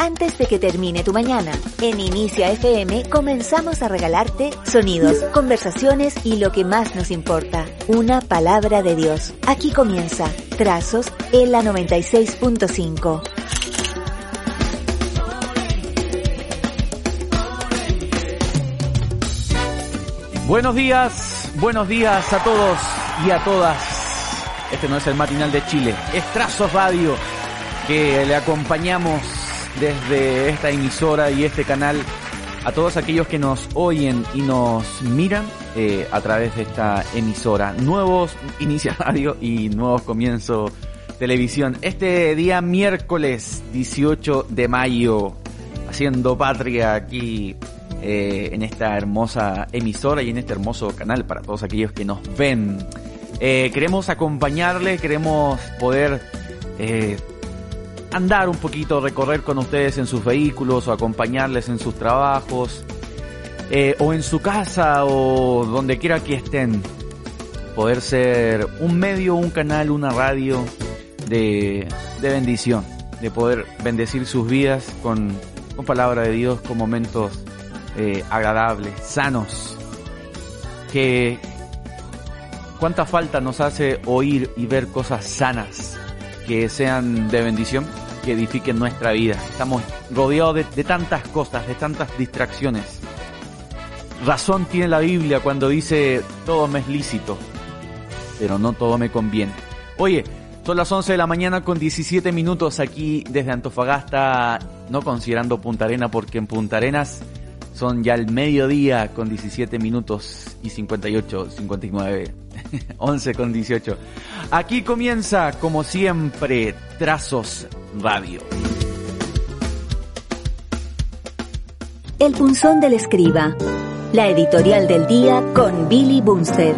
antes de que termine tu mañana. En Inicia FM comenzamos a regalarte sonidos, conversaciones y lo que más nos importa, una palabra de Dios. Aquí comienza Trazos en la 96.5. Buenos días, buenos días a todos y a todas. Este no es el matinal de Chile, es Trazos Radio que le acompañamos desde esta emisora y este canal a todos aquellos que nos oyen y nos miran eh, a través de esta emisora. Nuevos Inicia Radio y nuevos Comienzo Televisión. Este día miércoles 18 de mayo, haciendo patria aquí eh, en esta hermosa emisora y en este hermoso canal para todos aquellos que nos ven. Eh, queremos acompañarles, queremos poder eh, andar un poquito, recorrer con ustedes en sus vehículos o acompañarles en sus trabajos o en su casa o donde quiera que estén. Poder ser un medio, un canal, una radio de, de bendición, de poder bendecir sus vidas con, con palabra de Dios, con momentos eh, agradables, sanos, que cuánta falta nos hace oír y ver cosas sanas que sean de bendición, que edifiquen nuestra vida. Estamos rodeados de, tantas cosas, de tantas distracciones. Razón tiene la Biblia cuando dice todo me es lícito, pero no todo me conviene. Oye, son las 11 de la mañana con 17 minutos aquí desde Antofagasta, no considerando Punta Arena, porque en Punta Arenas son ya el mediodía con 17 minutos y 58, 59, 11 con 18. Aquí comienza, como siempre, Trazos Radio. El punzón del escriba. La editorial del día con Billy Bunster.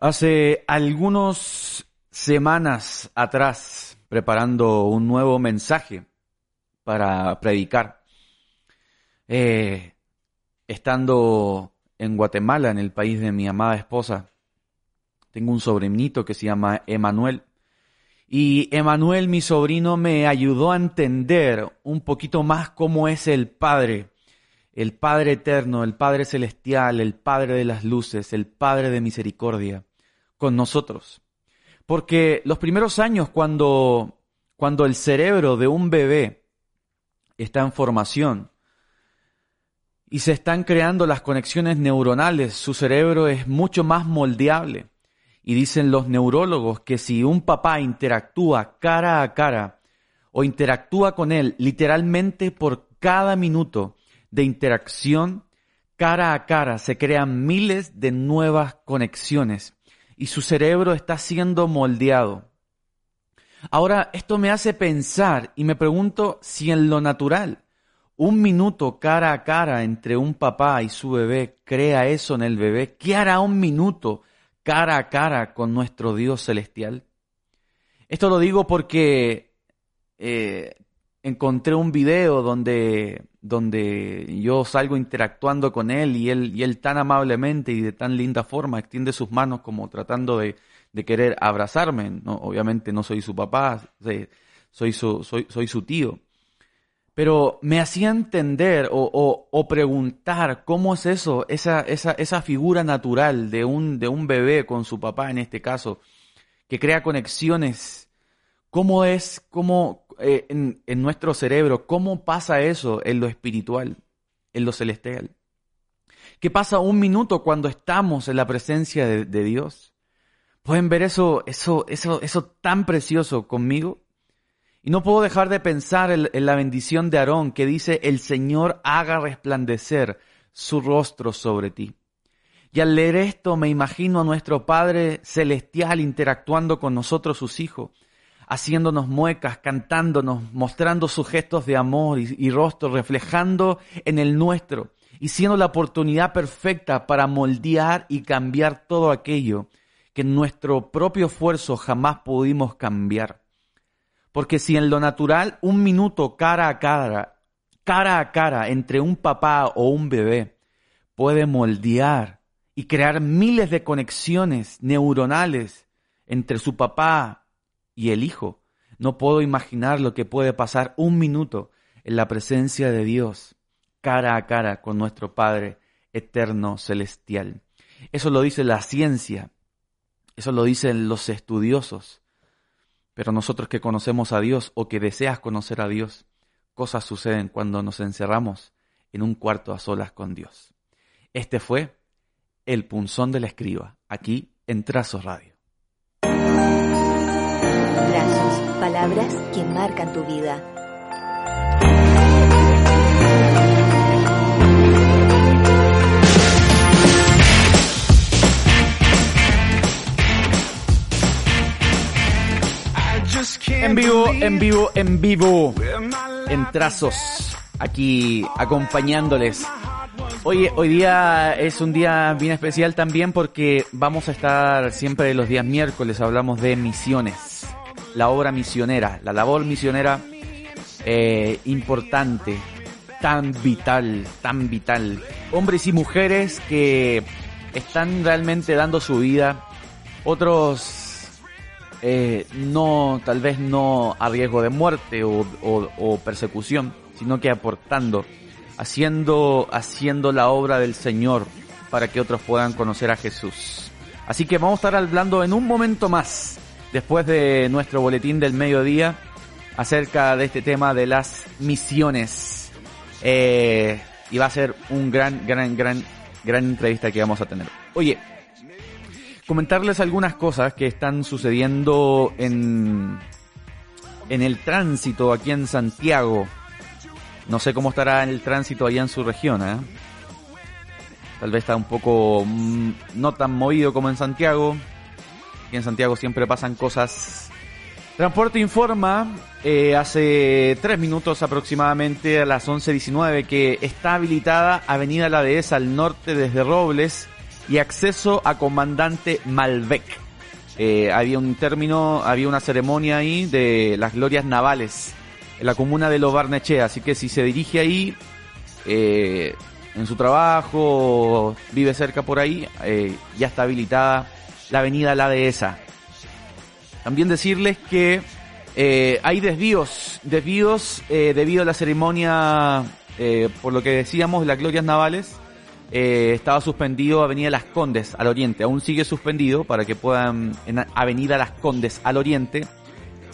Hace algunos semanas atrás, preparando un nuevo mensaje para predicar, eh, estando en Guatemala, en el país de mi amada esposa, tengo un sobrinito que se llama Emanuel. Y Emanuel, mi sobrino, me ayudó a entender un poquito más cómo es el Padre, el Padre eterno, el Padre celestial, el Padre de las luces, el Padre de misericordia con nosotros. Porque los primeros años cuando, cuando el cerebro de un bebé está en formación y se están creando las conexiones neuronales, su cerebro es mucho más moldeable. Y dicen los neurólogos que si un papá interactúa cara a cara o interactúa con él literalmente por cada minuto de interacción cara a cara, se crean miles de nuevas conexiones y su cerebro está siendo moldeado. Ahora, esto me hace pensar y me pregunto si en lo natural, un minuto cara a cara entre un papá y su bebé crea eso en el bebé, ¿qué hará un minuto cara a cara con nuestro Dios celestial? Esto lo digo porque eh, encontré un video donde, donde yo salgo interactuando con él y él, y él tan amablemente y de tan linda forma extiende sus manos como tratando de, querer abrazarme. Obviamente no soy su papá, soy soy, soy su tío. Pero me hacía entender o, preguntar cómo es eso, esa, esa, esa figura natural de un, de un bebé con su papá en este caso, que crea conexiones. ¿Cómo es, cómo, eh, en, en nuestro cerebro, cómo pasa eso en lo espiritual, en lo celestial? ¿Qué pasa un minuto cuando estamos en la presencia de, de Dios? ¿Pueden ver eso, eso, eso, eso tan precioso conmigo? Y no puedo dejar de pensar en, la bendición de Aarón que dice, el Señor haga resplandecer su rostro sobre ti. Y al leer esto me imagino a nuestro Padre Celestial interactuando con nosotros, sus hijos, haciéndonos muecas, cantándonos, mostrando sus gestos de amor y, y rostro, reflejando en el nuestro y siendo la oportunidad perfecta para moldear y cambiar todo aquello que en nuestro propio esfuerzo jamás pudimos cambiar. Porque si en lo natural un minuto cara a cara, cara a cara entre un papá o un bebé puede moldear y crear miles de conexiones neuronales entre su papá y el Hijo. No puedo imaginar lo que puede pasar un minuto en la presencia de Dios, cara a cara con nuestro Padre eterno celestial. Eso lo dice la ciencia, eso lo dicen los estudiosos. Pero nosotros que conocemos a Dios o que deseas conocer a Dios, cosas suceden cuando nos encerramos en un cuarto a solas con Dios. Este fue el punzón de la escriba, aquí en Trazos Radio. Trazos, palabras que marcan tu vida. En vivo, en vivo, en vivo. En trazos. Aquí acompañándoles. Hoy, hoy día es un día bien especial también porque vamos a estar siempre los días miércoles, hablamos de misiones. La obra misionera, la labor misionera eh, importante, tan vital, tan vital. Hombres y mujeres que están realmente dando su vida. Otros eh, no, tal vez no a riesgo de muerte o, persecución, sino que aportando, haciendo, haciendo la obra del Señor para que otros puedan conocer a Jesús. Así que vamos a estar hablando en un momento más, después de nuestro boletín del mediodía, acerca de este tema de las misiones. Eh, y va a ser un gran, gran, gran, gran entrevista que vamos a tener. Oye, comentarles algunas cosas que están sucediendo en, en el tránsito aquí en Santiago. No sé cómo estará el tránsito allá en su región, ¿eh? Tal vez está un poco mm, no tan movido como en Santiago. Aquí en Santiago siempre pasan cosas. Transporte informa eh, hace tres minutos aproximadamente a las 11.19 que está habilitada Avenida La Dehesa al norte desde Robles y acceso a comandante Malbec. Eh, había un término, había una ceremonia ahí de las glorias navales en la comuna de Los Barnechea, así que si se dirige ahí eh, en su trabajo, vive cerca por ahí, eh, ya está habilitada la avenida La Dehesa. También decirles que hay desvíos, desvíos debido a la ceremonia, por lo que decíamos, las glorias navales, eh, estaba suspendido Avenida Las Condes al oriente. Aún sigue suspendido para que puedan en Avenida Las Condes al oriente,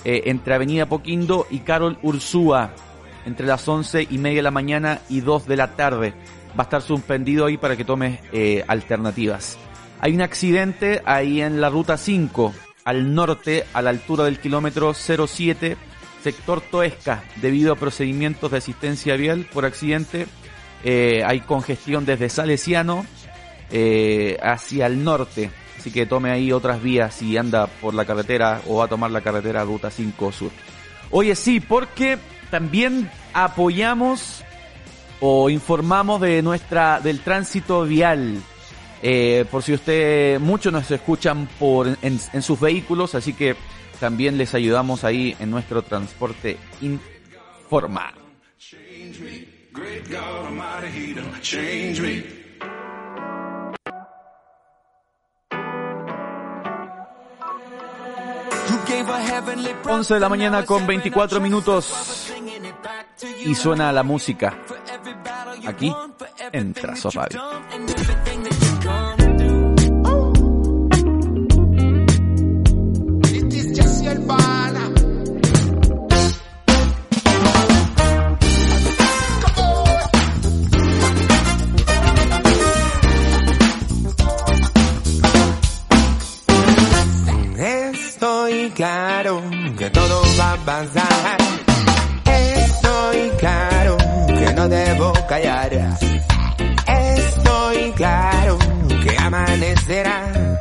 eh, entre Avenida Poquindo y Carol Ursúa, entre las once y media de la mañana y 2 de la tarde. Va a estar suspendido ahí para que tomes eh, alternativas. Hay un accidente ahí en la ruta 5, al norte, a la altura del kilómetro 07, sector Toesca, debido a procedimientos de asistencia vial por accidente eh, hay congestión desde Salesiano eh, hacia el norte. Así que tome ahí otras vías si anda por la carretera o va a tomar la carretera Ruta 5 Sur. Oye, sí, porque también apoyamos o informamos de nuestra del tránsito vial. Eh, por si usted, muchos nos escuchan por en, en, sus vehículos, así que también les ayudamos ahí en nuestro transporte informal. 11 de la mañana con 24 minutos. Y suena la música. Aquí en Trazo Radio. Claro que todo va a pasar. Estoy claro que no debo callar. Estoy claro que amanecerá.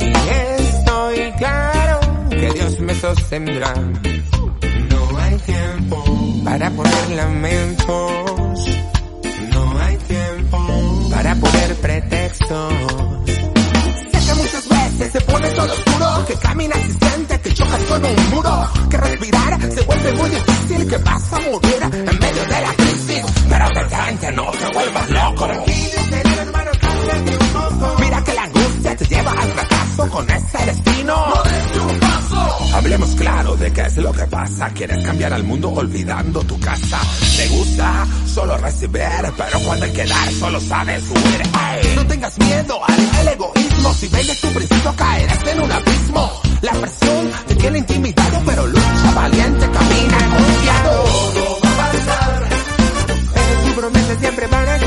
Y estoy claro que Dios me sostendrá. No hay tiempo para poner lamentos. No hay tiempo para poner pretextos. Sé que muchas veces se pone oscuro, que caminas y chocas con un muro, que respirar se vuelve muy difícil, que vas a morir en medio de la crisis, pero detente, no te vuelvas loco. Que te lleva al fracaso con ese destino. No des un paso Hablemos claro de qué es lo que pasa. Quieres cambiar al mundo olvidando tu casa. Te gusta solo recibir, pero cuando hay que dar solo sabes huir. No tengas miedo al egoísmo. Si vendes tu principio caerás en un abismo. La presión te tiene intimidado, pero lucha valiente, camina confiado. Todo va a pasar. Pero tu promesas siempre van a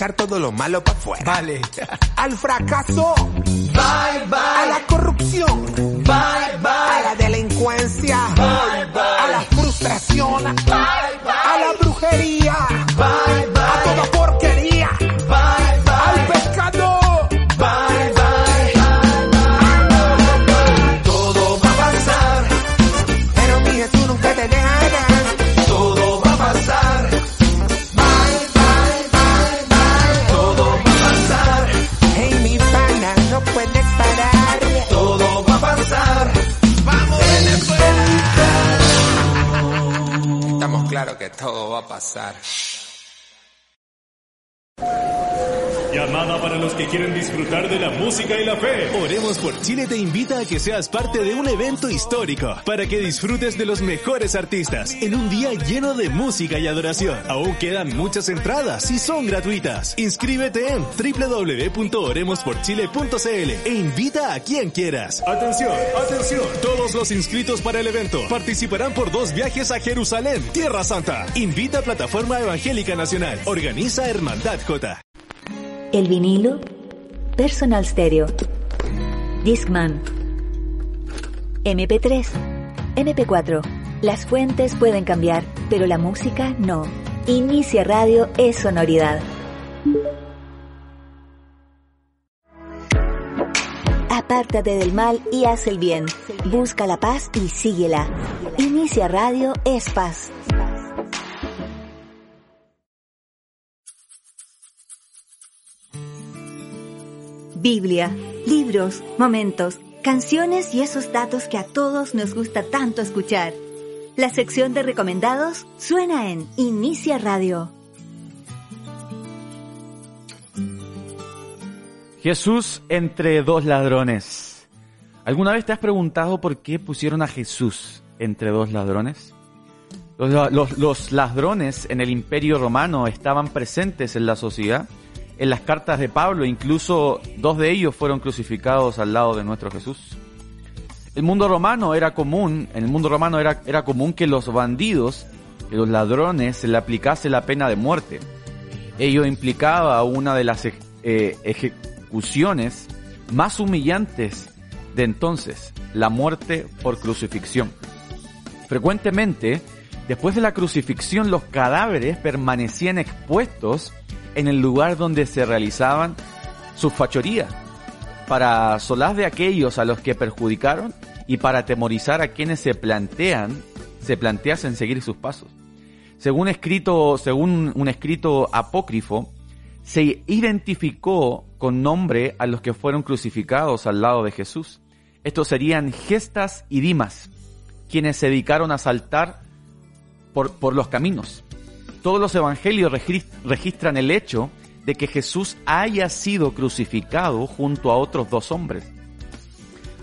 echar todo lo malo para afuera? Vale. Al fracaso. Bye, bye. A la corrupción. Bye, bye. A la delincuencia. Bye, todo Llamada para los que quieren disfrutar de la música y la fe. Oremos por Chile te invita a que seas parte de un evento histórico para que disfrutes de los mejores artistas en un día lleno de música y adoración. Aún quedan muchas entradas y son gratuitas. Inscríbete en www.oremosporchile.cl e invita a quien quieras. Atención, atención. Todos los inscritos para el evento participarán por dos viajes a Jerusalén, Tierra Santa. Invita a Plataforma Evangélica Nacional. Organiza Hermandad J. El vinilo, Personal Stereo, Discman, MP3, MP4. Las fuentes pueden cambiar, pero la música no. Inicia Radio es sonoridad. Apártate del mal y haz el bien. Busca la paz y síguela. Inicia Radio es paz. Biblia, libros, momentos, canciones y esos datos que a todos nos gusta tanto escuchar. La sección de recomendados suena en Inicia Radio. Jesús entre dos ladrones. ¿Alguna vez te has preguntado por qué pusieron a Jesús entre dos ladrones? Los, los- ladrones en el imperio romano estaban presentes en la sociedad. En las cartas de Pablo, incluso dos de ellos fueron crucificados al lado de nuestro Jesús. El mundo romano era común, en el mundo romano era, era común que los bandidos, que los ladrones, se le aplicase la pena de muerte. Ello implicaba una de las eh, ejecuciones más humillantes de entonces, la muerte por crucifixión. Frecuentemente, después de la crucifixión, los cadáveres permanecían expuestos en el lugar donde se realizaban sus fachorías, para solaz de aquellos a los que perjudicaron y para atemorizar a quienes se plantean, se planteasen seguir sus pasos. Según escrito, según un escrito apócrifo, se identificó con nombre a los que fueron crucificados al lado de Jesús. Estos serían Gestas y Dimas, quienes se dedicaron a saltar por, por los caminos. Todos los evangelios registran el hecho de que Jesús haya sido crucificado junto a otros dos hombres.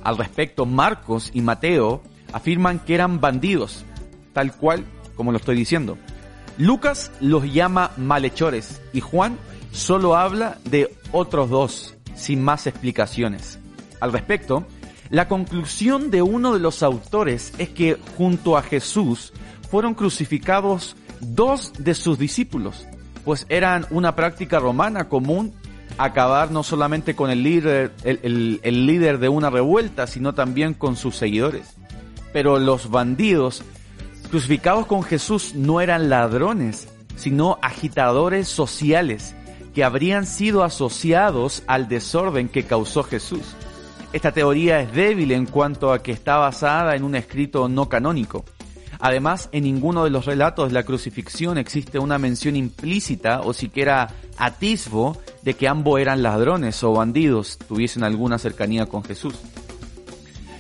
Al respecto, Marcos y Mateo afirman que eran bandidos, tal cual como lo estoy diciendo. Lucas los llama malhechores y Juan solo habla de otros dos, sin más explicaciones. Al respecto, la conclusión de uno de los autores es que junto a Jesús fueron crucificados dos de sus discípulos, pues eran una práctica romana común acabar no solamente con el líder, el, líder de una revuelta, sino también con sus seguidores. Pero los bandidos crucificados con Jesús no eran ladrones, sino agitadores sociales que habrían sido asociados al desorden que causó Jesús. Esta teoría es débil en cuanto a que está basada en un escrito no canónico. Además, en ninguno de los relatos de la crucifixión existe una mención implícita o siquiera atisbo de que ambos eran ladrones o bandidos, tuviesen alguna cercanía con Jesús.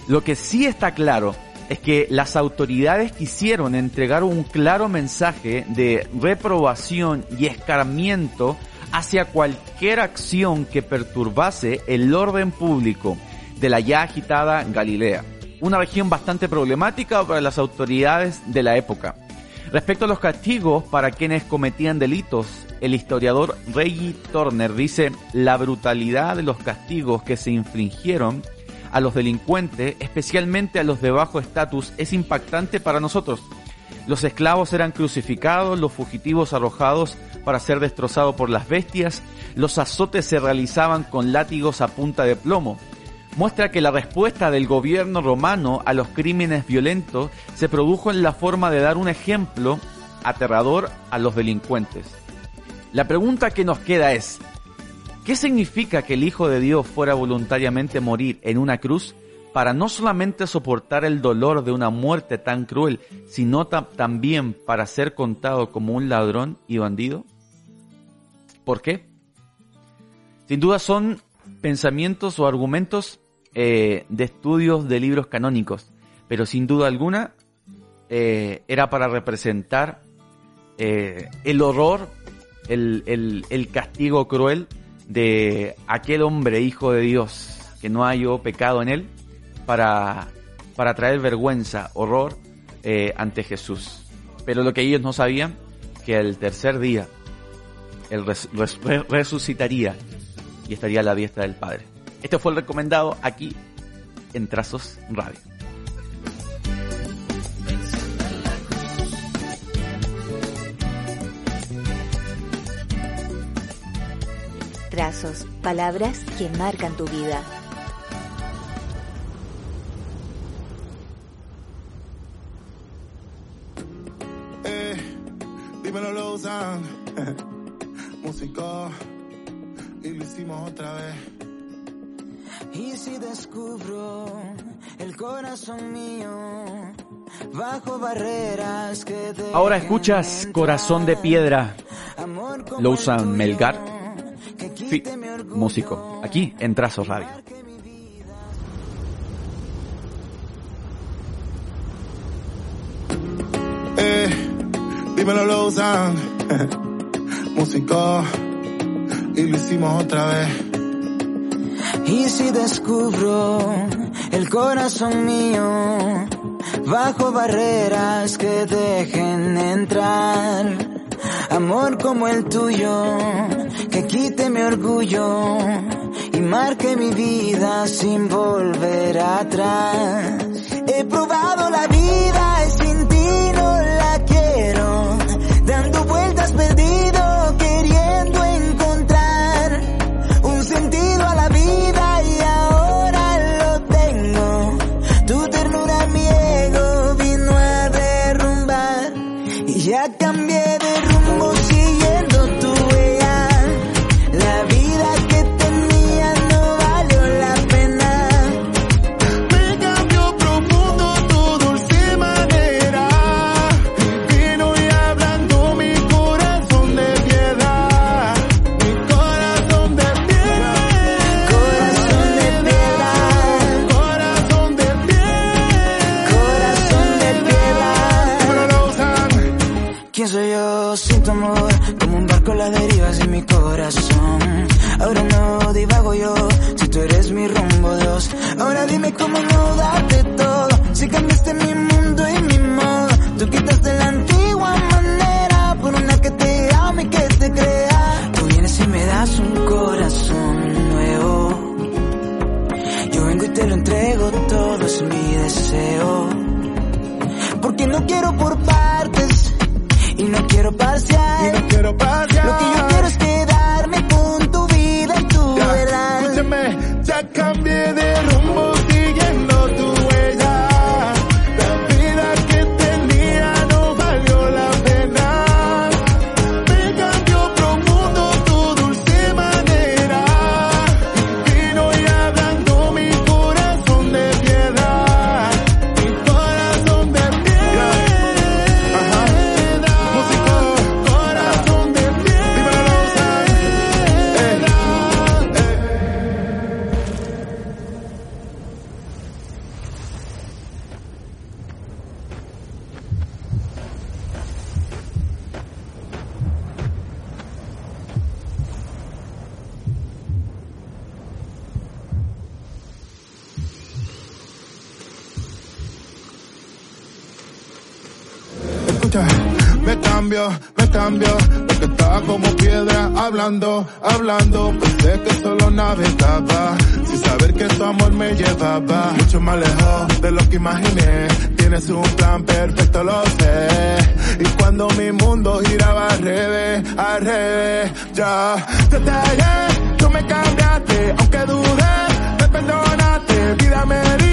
Lo que sí está claro es que las autoridades quisieron entregar un claro mensaje de reprobación y escarmiento hacia cualquier acción que perturbase el orden público de la ya agitada Galilea, una región bastante problemática para las autoridades de la época. Respecto a los castigos para quienes cometían delitos, el historiador Reggie Turner dice la brutalidad de los castigos que se infringieron a los delincuentes, especialmente a los de bajo estatus, es impactante para nosotros. Los esclavos eran crucificados, los fugitivos arrojados para ser destrozados por las bestias, los azotes se realizaban con látigos a punta de plomo. Muestra que la respuesta del gobierno romano a los crímenes violentos se produjo en la forma de dar un ejemplo aterrador a los delincuentes. La pregunta que nos queda es, ¿qué significa que el Hijo de Dios fuera voluntariamente morir en una cruz para no solamente soportar el dolor de una muerte tan cruel, sino también para ser contado como un ladrón y bandido? ¿Por qué? Sin duda son pensamientos o argumentos eh, de estudios de libros canónicos, pero sin duda alguna eh, era para representar eh, el horror, el, el, castigo cruel de aquel hombre, hijo de Dios, que no halló pecado en él, para, para traer vergüenza, horror ante Jesús. Pero lo que ellos no sabían, que el tercer día él resucitaría y estaría a la diestra del Padre. Este fue el recomendado aquí en Trazos Radio. Trazos, palabras que marcan tu vida. Eh, dímelo, músico y lo hicimos otra vez. Y si descubro el corazón mío bajo barreras que Ahora escuchas Corazón de Piedra. Lo usan Melgar, músico, aquí en Trazos Radio. Eh, dímelo, lo usan. músico y lo hicimos otra vez. Y si descubro el corazón mío bajo barreras que dejen entrar amor como el tuyo que quite mi orgullo y marque mi vida sin volver atrás. He probado la llevaba, mucho más lejos de lo que imaginé, tienes un plan perfecto, lo sé, y cuando mi mundo giraba al revés, al revés, ya, desde ayer, tú me cambiaste, aunque dudé, me perdonaste, vida me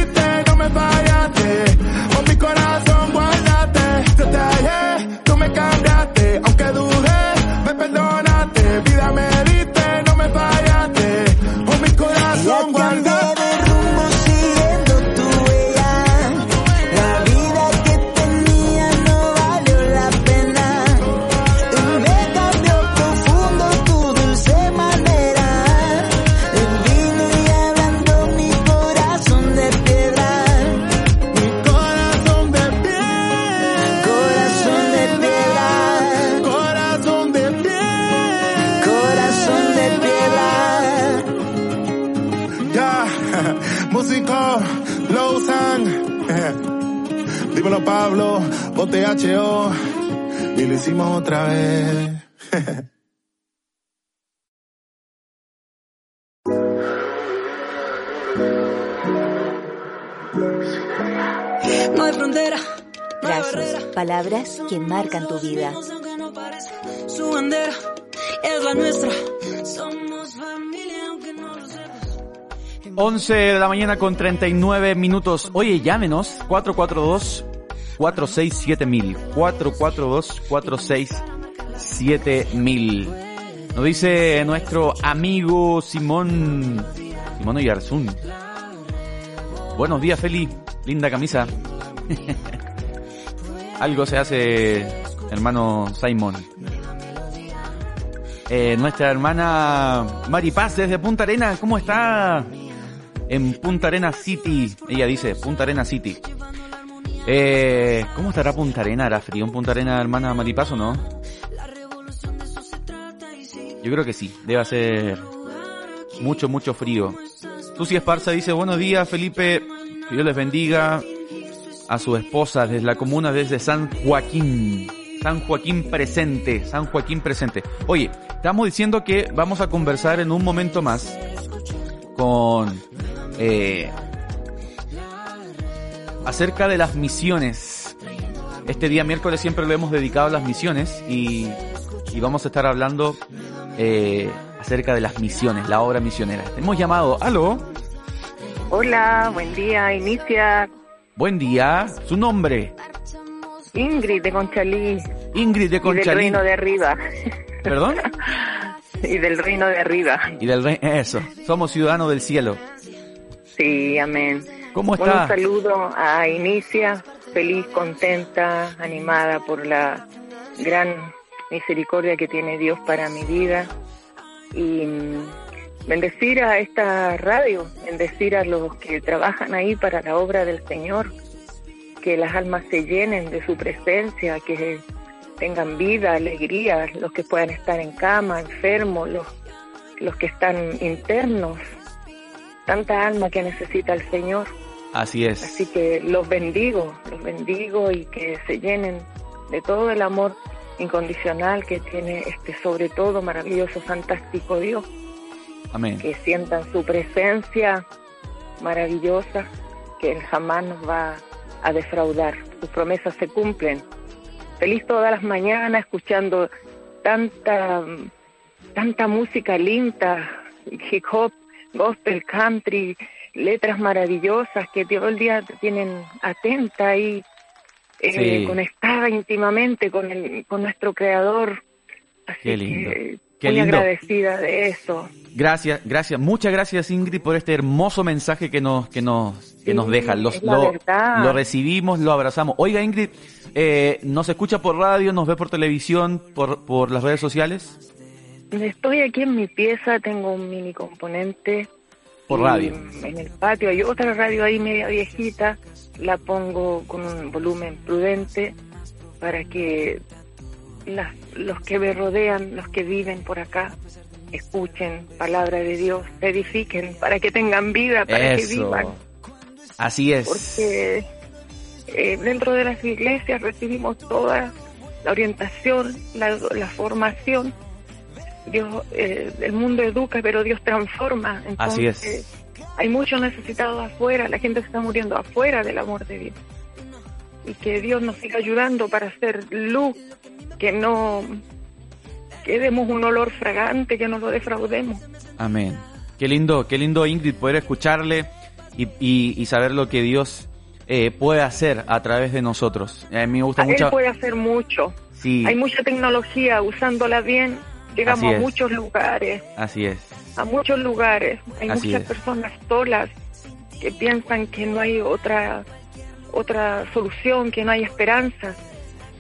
OTHO. Y lo hicimos otra vez. No hay frontera. no hay Frases, palabras que marcan tu vida. Aunque no parezca, Su bandera es la nuestra. Somos familia aunque no lo sepas. 11 de la mañana con 39 minutos. Oye, llámenos 442 467 442 467 Nos dice nuestro amigo Simón Simón Oyarzún. Buenos días, Feli. Linda camisa. Algo se hace, hermano Simon. Eh, nuestra hermana Maripaz desde Punta Arena, ¿cómo está? En Punta Arena City, ella dice, Punta Arena City. Eh, ¿Cómo estará Punta Arena? ¿Hará frío en Punta Arena, hermana Maripaz o no? Yo creo que sí, debe ser mucho, mucho frío. Susi Esparza dice, buenos días Felipe, que Dios les bendiga a su esposa desde la comuna desde San Joaquín. San Joaquín presente, San Joaquín presente. Oye, estamos diciendo que vamos a conversar en un momento más con eh, acerca de las misiones. Este día miércoles siempre lo hemos dedicado a las misiones y, y vamos a estar hablando eh, acerca de las misiones, la obra misionera. Hemos llamado, aló, Hola, buen día. Inicia buen día, su nombre, Ingrid de Conchalí Ingrid de y del Conchalí. reino de arriba. ¿Perdón? y del reino de arriba. Y del rey, eso, somos ciudadanos del cielo. Sí, amén. ¿Cómo Un está? saludo a Inicia, feliz, contenta, animada por la gran misericordia que tiene Dios para mi vida. Y mm, bendecir a esta radio, bendecir a los que trabajan ahí para la obra del Señor, que las almas se llenen de su presencia, que tengan vida, alegría, los que puedan estar en cama, enfermos, los, los que están internos, tanta alma que necesita el Señor. Así es. Así que los bendigo, los bendigo y que se llenen de todo el amor incondicional que tiene este sobre todo maravilloso, fantástico Dios. Amén. Que sientan su presencia maravillosa, que Él jamás nos va a defraudar. Sus promesas se cumplen. Feliz todas las mañanas escuchando tanta, tanta música linda, hip hop, gospel, country, letras maravillosas que todo el día te tienen atenta y eh, Sí. conectada íntimamente con, el, con nuestro Creador. Así Qué lindo. que Qué muy lindo. agradecida de eso. Gracias, gracias, muchas gracias Ingrid por este hermoso mensaje que nos que nos que Sí, nos deja. Los- lo, lo recibimos, lo abrazamos. Oiga Ingrid, eh, nos escucha por radio, nos ve por televisión, por por las redes sociales, Estoy aquí en mi pieza, tengo un mini componente. Por radio. En el patio hay otra radio ahí media viejita, la pongo con un volumen prudente para que las- los que me rodean, los que viven por acá, escuchen palabra de Dios, se edifiquen, para que tengan vida, para que Eso. vivan. Así es. Porque eh, dentro de las iglesias recibimos toda la orientación, la, la formación. Dios, eh, el mundo educa, pero Dios transforma. Así es. Entonces, Hay muchos necesitados afuera, la gente se está muriendo afuera del amor de Dios. Y que Dios nos siga ayudando para hacer luz, que no que demos un olor fragante, que no lo defraudemos. Amén. Qué lindo, qué lindo Ingrid poder escucharle y, y, y saber lo que Dios eh, puede hacer a través de nosotros. A mí me gusta Él mucho. puede hacer mucho. Sí, Hay mucha tecnología, usándola bien, llegamos Así a muchos lugares, así es. a muchos lugares. Hay Así muchas es. personas solas que piensan que no hay otra otra solución, que no hay esperanza.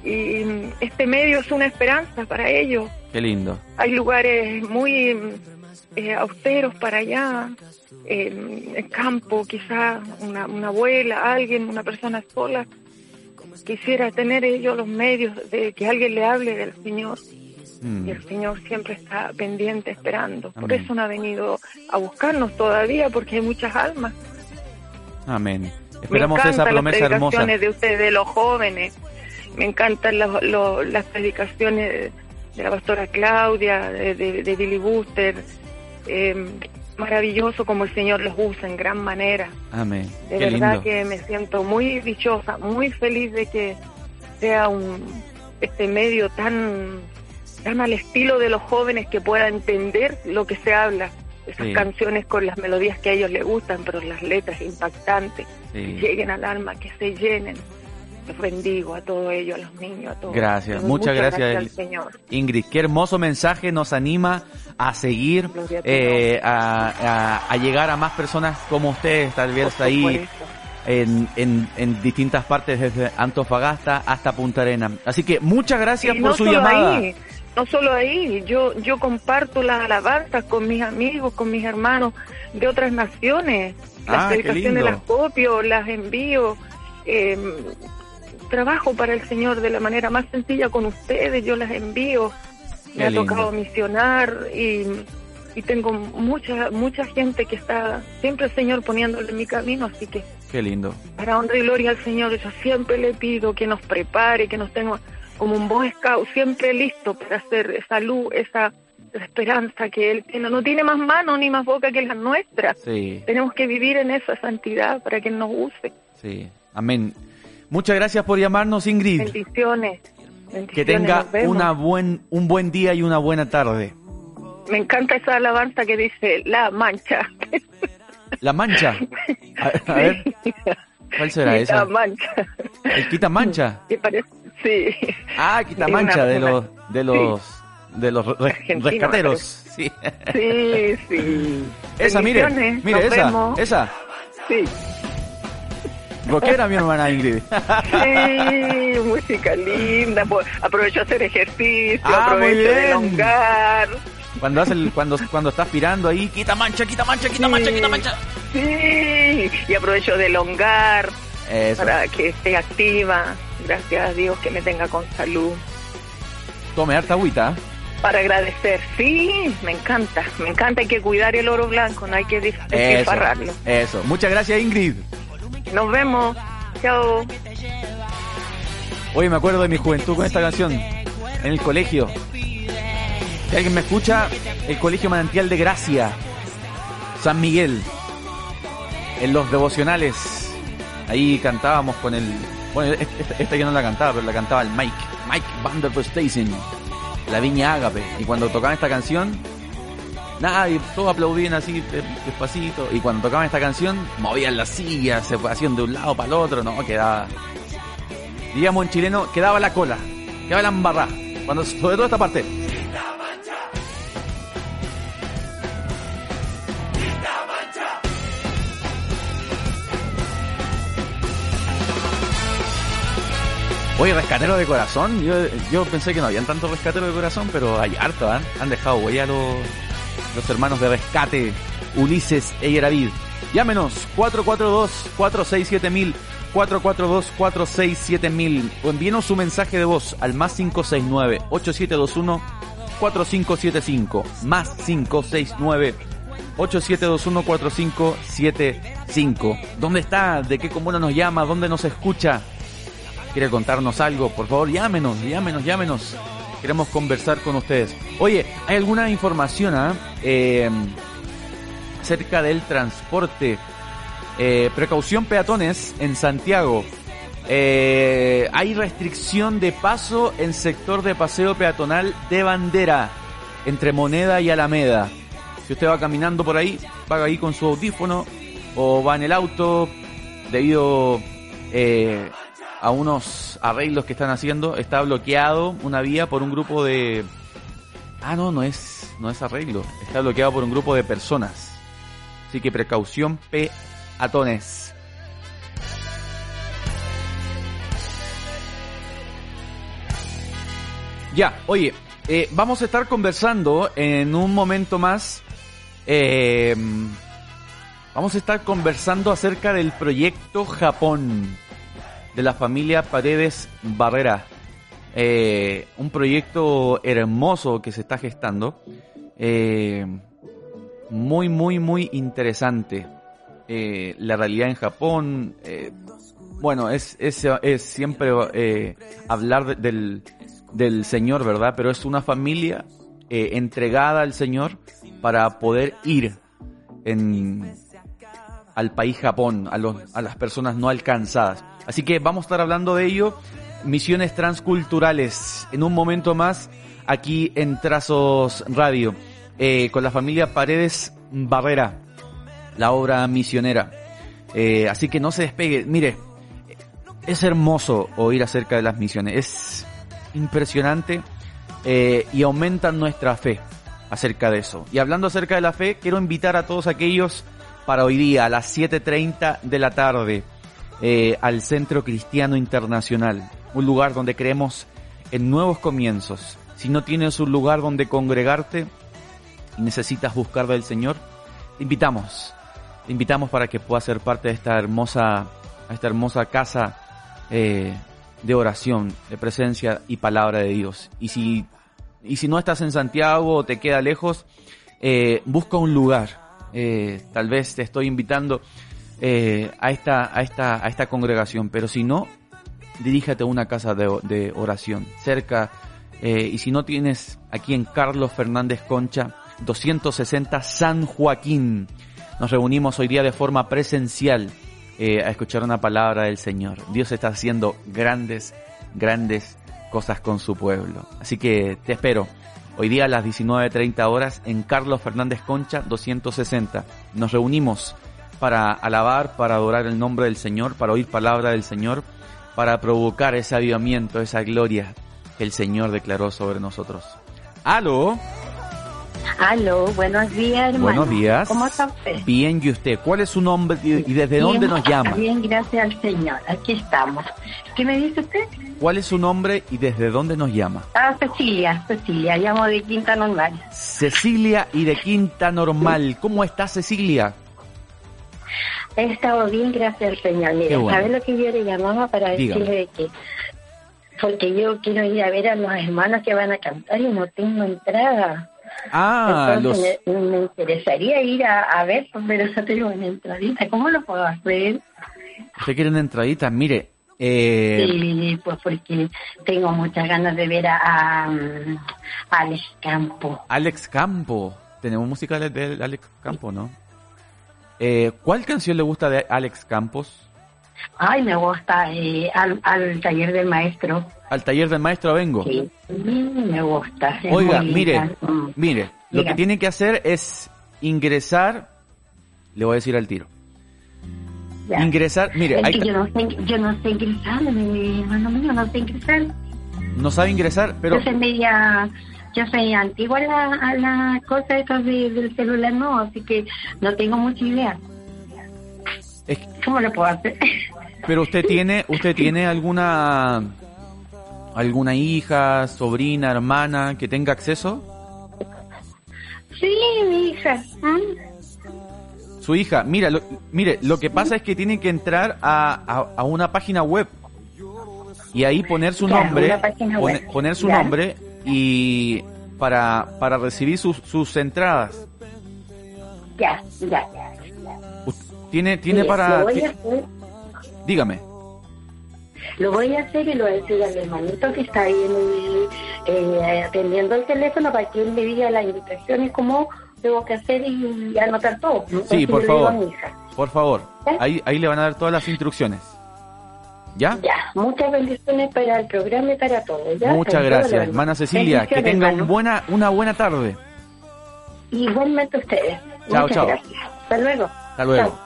Y este medio es una esperanza para ellos. Qué lindo. Hay lugares muy eh, austeros para allá, en el campo, quizá una, una abuela, alguien, una persona sola, quisiera tener ellos los medios de que alguien le hable del Señor. Mm. Y el Señor siempre está pendiente, esperando. Por eso no ha venido a buscarnos todavía, porque hay muchas almas. Amén. Me Esperamos esa encantan promesa las hermosa. predicaciones de ustedes, de los jóvenes. Me encantan los- los- las predicaciones de la pastora Claudia, de, de- de Billy Buster. Eh, maravilloso como el Señor los usa en gran manera. Amén. De Qué verdad lindo. que me siento muy dichosa, muy feliz de que sea un este medio tan tan al estilo de los jóvenes que pueda entender lo que se habla. Esas Sí. canciones con las melodías que a ellos les gustan, pero las letras impactantes, Sí. lleguen al alma, que se llenen. Los bendigo a todos ellos, a los niños, a todos. Gracias, muchas gracias, al Señor. Ingrid, qué hermoso mensaje nos anima a seguir, a eh, a, a- a llegar a más personas como ustedes, tal vez Por ahí supuesto. en, en, en distintas partes, desde Antofagasta hasta Punta Arena. Así que muchas gracias Y por no su llamada. Ahí, no solo ahí, yo, yo comparto las alabanzas con mis amigos, con mis hermanos de otras naciones. Las Ah, predicaciones lindo. las copio, las envío. eh, trabajo para el Señor de la manera más sencilla con ustedes, yo las envío. Me Qué ha lindo. tocado misionar y, y tengo mucha mucha gente que está siempre el Señor poniéndole en mi camino, así que Qué lindo. para honra y gloria al Señor, yo siempre le pido que nos prepare, que nos tenga como un Boy Scout, siempre listo para hacer esa luz, esa, esperanza que Él tiene. No tiene más manos ni más boca que las nuestras. Sí, Tenemos que vivir en esa santidad para que Él nos use. sí. Amén. Muchas gracias por llamarnos, Ingrid. Bendiciones. Que Bendiciones, tenga nos vemos. una buen, un buen día y una buena tarde. Me encanta esa alabanza que dice La Mancha. La mancha. A, a ver, ¿cuál será La esa? Mancha. El quita mancha. ¿Te parece? Sí. Ah, quita Sí, mancha una- de los de los de los re- rescateros. Sí. Sí, sí. Esa, mire, mire esa, vemos. esa. Sí. Rockera mi hermana Ingrid. Sí, música linda. aprovecho a hacer ejercicio, Ah, muy aprovecho de elongar. Cuando hace el, cuando cuando está aspirando ahí, quita mancha, quita mancha, quita mancha, quita mancha. Sí, y aprovecho de elongar Eso. para que esté activa. Gracias a Dios que me tenga con salud. Tome harta agüita. Para agradecer. Sí, me encanta. Me encanta. Hay que cuidar el oro blanco, no hay que Eso. despilfarrarlo. Eso. Muchas gracias, Ingrid. Nos vemos. Chao. Oye, me acuerdo de mi juventud con esta canción. En el colegio. Si alguien me escucha, el Colegio Manantial de Gracia. San Miguel. En los devocionales. Ahí cantábamos con el... Bueno, esta, esta yo no la cantaba, pero la cantaba el Mike. Mike Van der Verstaisen. La Viña Ágape. Y cuando tocaban esta canción, nadie, todos aplaudían así de- despacito. Y cuando tocaban esta canción, movían las sillas, se hacían de un lado para el otro. No, quedaba diríamos en chileno, quedaba la cola, quedaba la embarrada. Cuando, sobre todo esta parte. Oye, rescatero de corazón. Yo, yo pensé que no habían tantos rescateros de corazón, pero hay harto, ¿ah? Han dejado huella los, los hermanos de rescate, Ulises e David. Llámenos 442-467-1000, 442-467-1000 o envíenos su mensaje de voz al más 569-8721-4575, más 569-8721-4575. ¿Dónde está? ¿De qué comuna nos llama? ¿Dónde nos escucha? Quiere contarnos algo, por favor, llámenos, llámenos, llámenos. Queremos conversar con ustedes. Oye, ¿hay alguna información ah? Eh, acerca del transporte? Eh, precaución peatones en Santiago. Eh, hay restricción de paso en sector de paseo peatonal de bandera entre Moneda y Alameda. Si usted va caminando por ahí, va ahí con su audífono o va en el auto debido eh, a unos arreglos que están haciendo, está bloqueado una vía por un grupo de... Ah, no, no es, no es arreglo, está bloqueado por un grupo de personas. Así que precaución peatones. Ya, oye, eh, vamos a estar conversando en un momento más. eh, vamos a estar conversando acerca del proyecto Japón de la familia Paredes Barrera. Eh, un proyecto hermoso que se está gestando. Eh, muy, muy, muy interesante. Eh, la realidad en Japón. bueno, es, es, es siempre hablar de- del, del Señor, ¿verdad? Pero es una familia entregada al Señor para poder ir en, al país Japón, a, los, a las personas no alcanzadas. Así que vamos a estar hablando de ello. Misiones transculturales en un momento más aquí en Trazos Radio eh, con la familia Paredes Barrera, la obra misionera. Eh, así que no se despegue. Mire, es hermoso oír acerca de las misiones. Es impresionante eh, y aumentan nuestra fe acerca de eso. Y hablando acerca de la fe, quiero invitar a todos aquellos para hoy día a las 7.30 de la tarde eh, al Centro Cristiano Internacional, un lugar donde creemos en nuevos comienzos. Si no tienes un lugar donde congregarte y necesitas buscar del Señor, te invitamos, te invitamos para que puedas ser parte de esta hermosa, esta hermosa casa eh, de oración, de presencia y palabra de Dios. Y si, y si no estás en Santiago o te queda lejos, eh, busca un lugar. Eh, tal vez te estoy invitando eh, a, esta, a, esta, a esta congregación, pero si no, diríjate a una casa de, oración cerca. eh, y si no tienes aquí en Carlos Fernández Concha, 260 San Joaquín. Nos reunimos hoy día de forma presencial eh, a escuchar una palabra del Señor. Dios está haciendo grandes, grandes cosas con su pueblo. Así que te espero. Hoy día a las 19.30 horas en Carlos Fernández Concha 260. Nos reunimos para alabar, para adorar el nombre del Señor, para oír palabra del Señor, para provocar ese avivamiento, esa gloria que el Señor declaró sobre nosotros. ¡Aló! Aló, buenos días, hermano. Buenos días. ¿Cómo está usted? Bien, ¿y usted? ¿Cuál es su nombre y y desde dónde nos llama? Bien, gracias al Señor. Aquí estamos. ¿Qué me dice usted? ¿Cuál es su nombre y desde dónde nos llama? Ah, Cecilia, Cecilia, llamo de Quinta Normal. Cecilia y de Quinta Normal. ¿Cómo está Cecilia? He estado bien, gracias al Señor. Qué Mire, bueno. ¿sabe lo que yo le llamaba para decirle de que? Porque yo quiero ir a ver a los hermanos que van a cantar y no tengo entrada. Ah, los... Me, me interesaría ir a, a ver, pero no tengo una entradita. ¿Cómo lo puedo hacer? ¿Usted quiere una entradita? Mire, eh, Sí, pues porque tengo muchas ganas de ver a, a, a Alex Campo. Alex Campo. Tenemos música de Alex Campo, ¿no? Eh, ¿Cuál canción le gusta de Alex Campos? Ay, me gusta eh, al, al taller del maestro. Al taller del maestro vengo. Sí, mm, me gusta. Oiga, mire. Mm. mire, lo Diga. que tiene que hacer es ingresar, le voy a decir al tiro. Ya. Ingresar, mire, Es hay que ca- yo no sé, yo no sé ingresar, mi hermano mío, no sé ingresar. no sabe ingresar, pero Yo media, yo soy antigua a la, a la cosa esta de- del celular, no, así que no tengo mucha idea. es- ¿Cómo lo puedo hacer? pero usted tiene, usted tiene alguna alguna hija, sobrina, hermana que tenga acceso? sí, mi hija. ¿m? Su hija, mira, lo, mire, lo que pasa es que tiene que entrar a, a- a una página web y ahí poner su nombre, pone- poner su nombre y para, para recibir sus, sus entradas. Ya, ya, ya. Tiene, tiene Sí, para, Lo voy, a hacer, dígame. lo voy a hacer y lo voy a decir al hermanito que está ahí en eh, atendiendo el teléfono para que él me diga las indicaciones, cómo tengo que hacer y anotar todo. Sí, por a favor. mi. Por favor. Ahí, ahí le van a dar todas las instrucciones. ¿Ya? Ya, muchas bendiciones para el programa y para todo. ¿ya? Muchas gracias, hermana Cecilia. Que tenga un buena, una buena tarde. Igualmente ustedes. Chao, Muchas chao. gracias. Hasta luego. Hasta luego.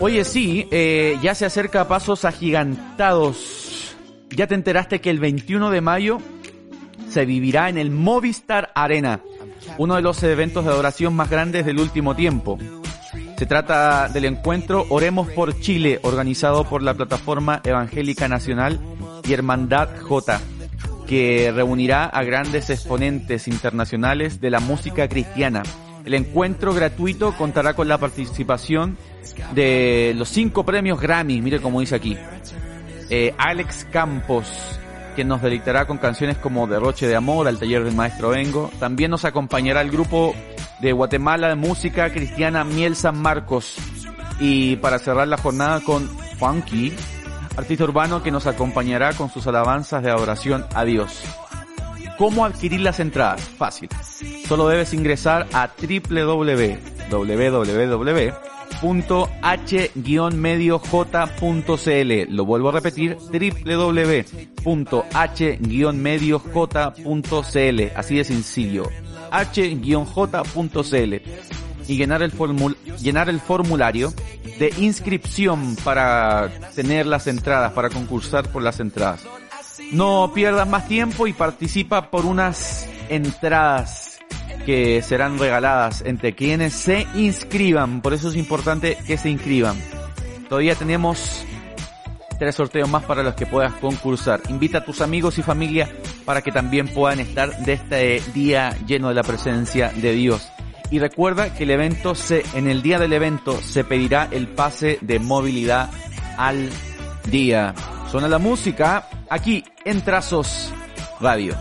Oye, sí, eh, ya se acerca a pasos agigantados. Ya te enteraste que el 21 de mayo se vivirá en el Movistar Arena, uno de los eventos de adoración más grandes del último tiempo. Se trata del encuentro Oremos por Chile, organizado por la Plataforma Evangélica Nacional y Hermandad J, que reunirá a grandes exponentes internacionales de la música cristiana. El encuentro gratuito contará con la participación de los cinco premios Grammy, mire como dice aquí. Eh, Alex Campos, que nos deleitará con canciones como Derroche de Amor, al taller del maestro Vengo. También nos acompañará el grupo de Guatemala música cristiana Miel San Marcos. Y para cerrar la jornada con Funky, artista urbano que nos acompañará con sus alabanzas de adoración a Dios. ¿Cómo adquirir las entradas? Fácil. Solo debes ingresar a www.h-medioj.cl. Lo vuelvo a repetir, www.h-medioj.cl. Así de sencillo. h-j.cl. Y llenar el, llenar el formulario de inscripción para tener las entradas, para concursar por las entradas. No pierdas más tiempo y participa por unas entradas que serán regaladas entre quienes se inscriban. Por eso es importante que se inscriban. Todavía tenemos tres sorteos más para los que puedas concursar. Invita a tus amigos y familia para que también puedan estar de este día lleno de la presencia de Dios. Y recuerda que el evento se, en el día del evento se pedirá el pase de movilidad al día. Suena la música aquí en Trazos Radio.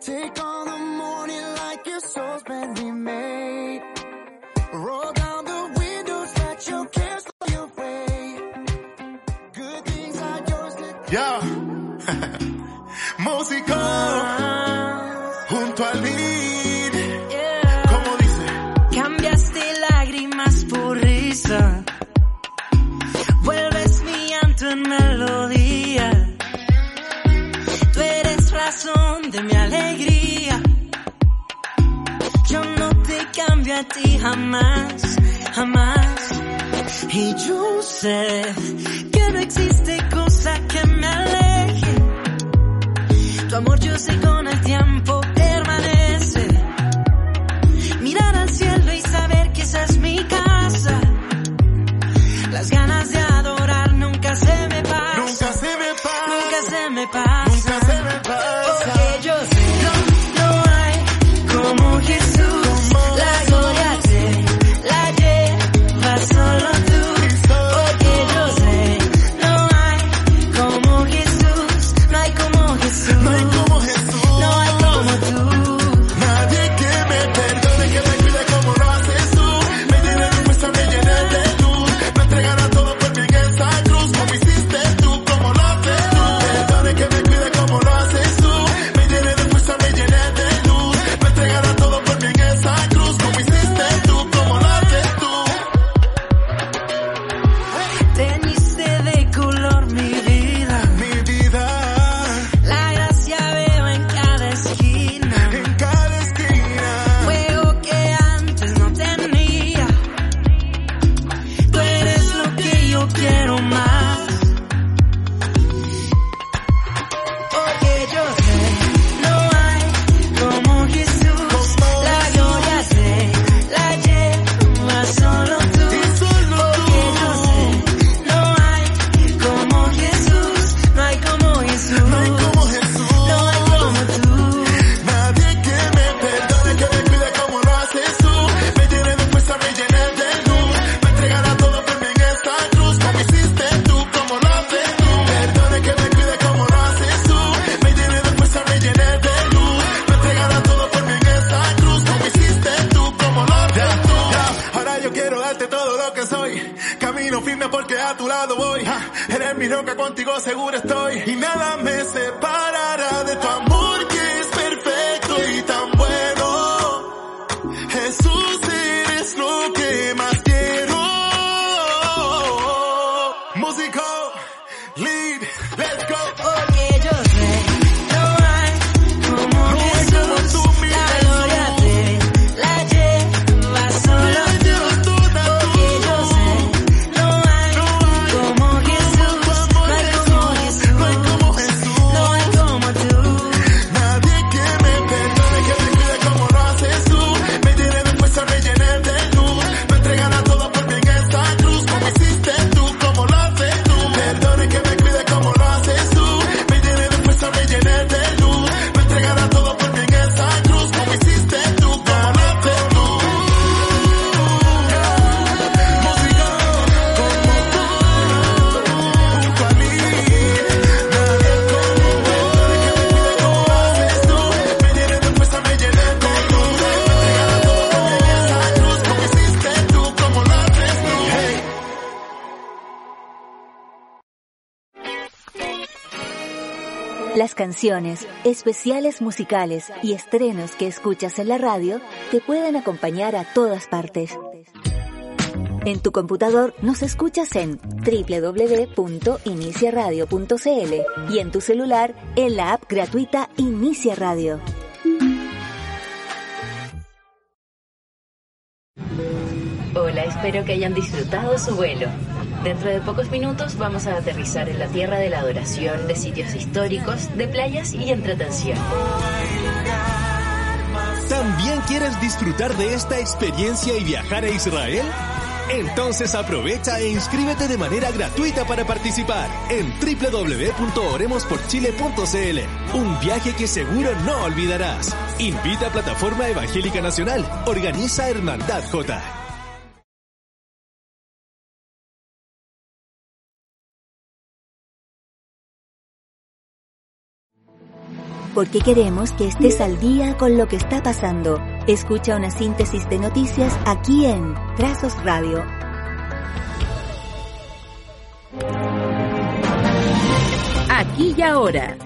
Take on the morning like your soul's been remade. Roll down the windows, let your cares fly away. Good things are yours to Ya. Músico. Junto al beat. Como dice. Cambiaste lágrimas por risa. A ti jamás, jamás. Y yo sé que no existe cosa que me aleje. Tu amor yo sé con el tiempo especiales musicales y estrenos que escuchas en la radio te pueden acompañar a todas partes. En tu computador nos escuchas en www.iniciaradio.cl y en tu celular en la app gratuita Inicia Radio. Hola, espero que hayan disfrutado su vuelo. Dentro de pocos minutos vamos a aterrizar en la tierra de la adoración, de sitios históricos, de playas y entretención. ¿También quieres disfrutar de esta experiencia y viajar a Israel? Entonces aprovecha e inscríbete de manera gratuita para participar en www.oremosporchile.cl. Un viaje que seguro no olvidarás. Invita a Plataforma Evangélica Nacional. Organiza Hermandad J. Porque queremos que estés al día con lo que está pasando. Escucha una síntesis de noticias aquí en Trazos Radio. Aquí y ahora.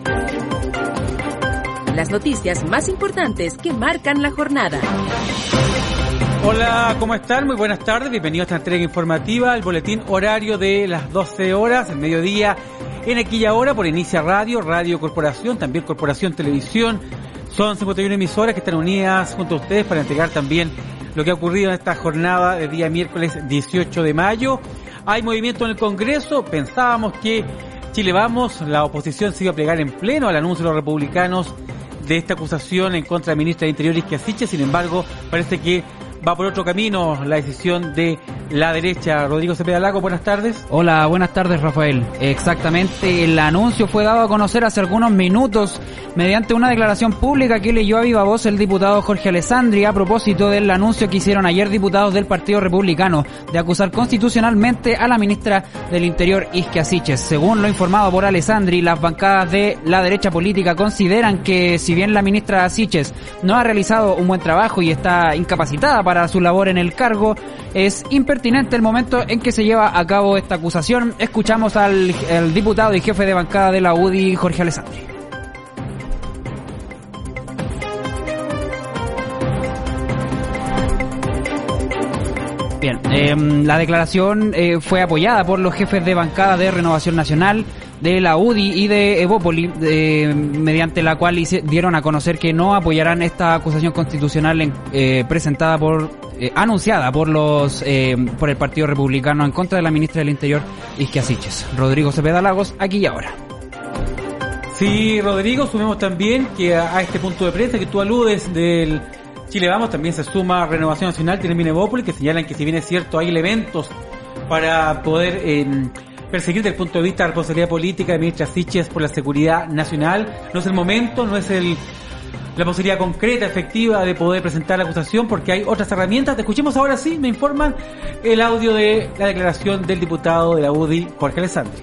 Las noticias más importantes que marcan la jornada. Hola, ¿cómo están? Muy buenas tardes. Bienvenidos a esta entrega informativa, el boletín horario de las 12 horas, el mediodía, en aquí y ahora por Inicia Radio, Radio Corporación, también Corporación Televisión. Son 51 emisoras que están unidas junto a ustedes para entregar también lo que ha ocurrido en esta jornada de día miércoles 18 de mayo. Hay movimiento en el Congreso. Pensábamos que Chile Vamos, la oposición se iba a plegar en pleno al anuncio de los republicanos de esta acusación en contra del ministro del Interior Isquiasiche. Sin embargo, parece que va por otro camino la decisión de la derecha. Rodrigo Cepeda Lago, buenas tardes. Hola, buenas tardes Rafael. Exactamente, el anuncio fue dado a conocer hace algunos minutos mediante una declaración pública que leyó a viva voz el diputado Jorge Alessandri a propósito del anuncio que hicieron ayer diputados del Partido Republicano de acusar constitucionalmente a la ministra del Interior Isquia Siches. Según lo informado por Alessandri, las bancadas de la derecha política consideran que si bien la ministra Siches no ha realizado un buen trabajo y está incapacitada para su labor en el cargo, es impertinente el momento en que se lleva a cabo esta acusación. Escuchamos al, diputado y jefe de bancada de la UDI, Jorge Alessandri. Bien, eh, la declaración eh, fue apoyada por los jefes de bancada de Renovación Nacional, de la UDI y de Evópoli, mediante la cual dieron a conocer que no apoyarán esta acusación constitucional eh, presentada por, eh, anunciada por los, eh, por el Partido Republicano en contra de la ministra del Interior, Isquia Siches. Rodrigo Cepeda Lagos, aquí y ahora. Sí, Rodrigo, sumemos también que a, este punto de prensa que tú aludes del Chile Vamos, también se suma Renovación Nacional, tiene Minebópolis, que señalan que si bien es cierto hay elementos para poder eh, perseguir desde el punto de vista de la responsabilidad política de ministra Siches por la seguridad nacional, no es el momento, no es el la posibilidad concreta, efectiva de poder presentar la acusación porque hay otras herramientas. Te escuchemos ahora sí, me informan el audio de la declaración del diputado de la UDI, Jorge Alessandri.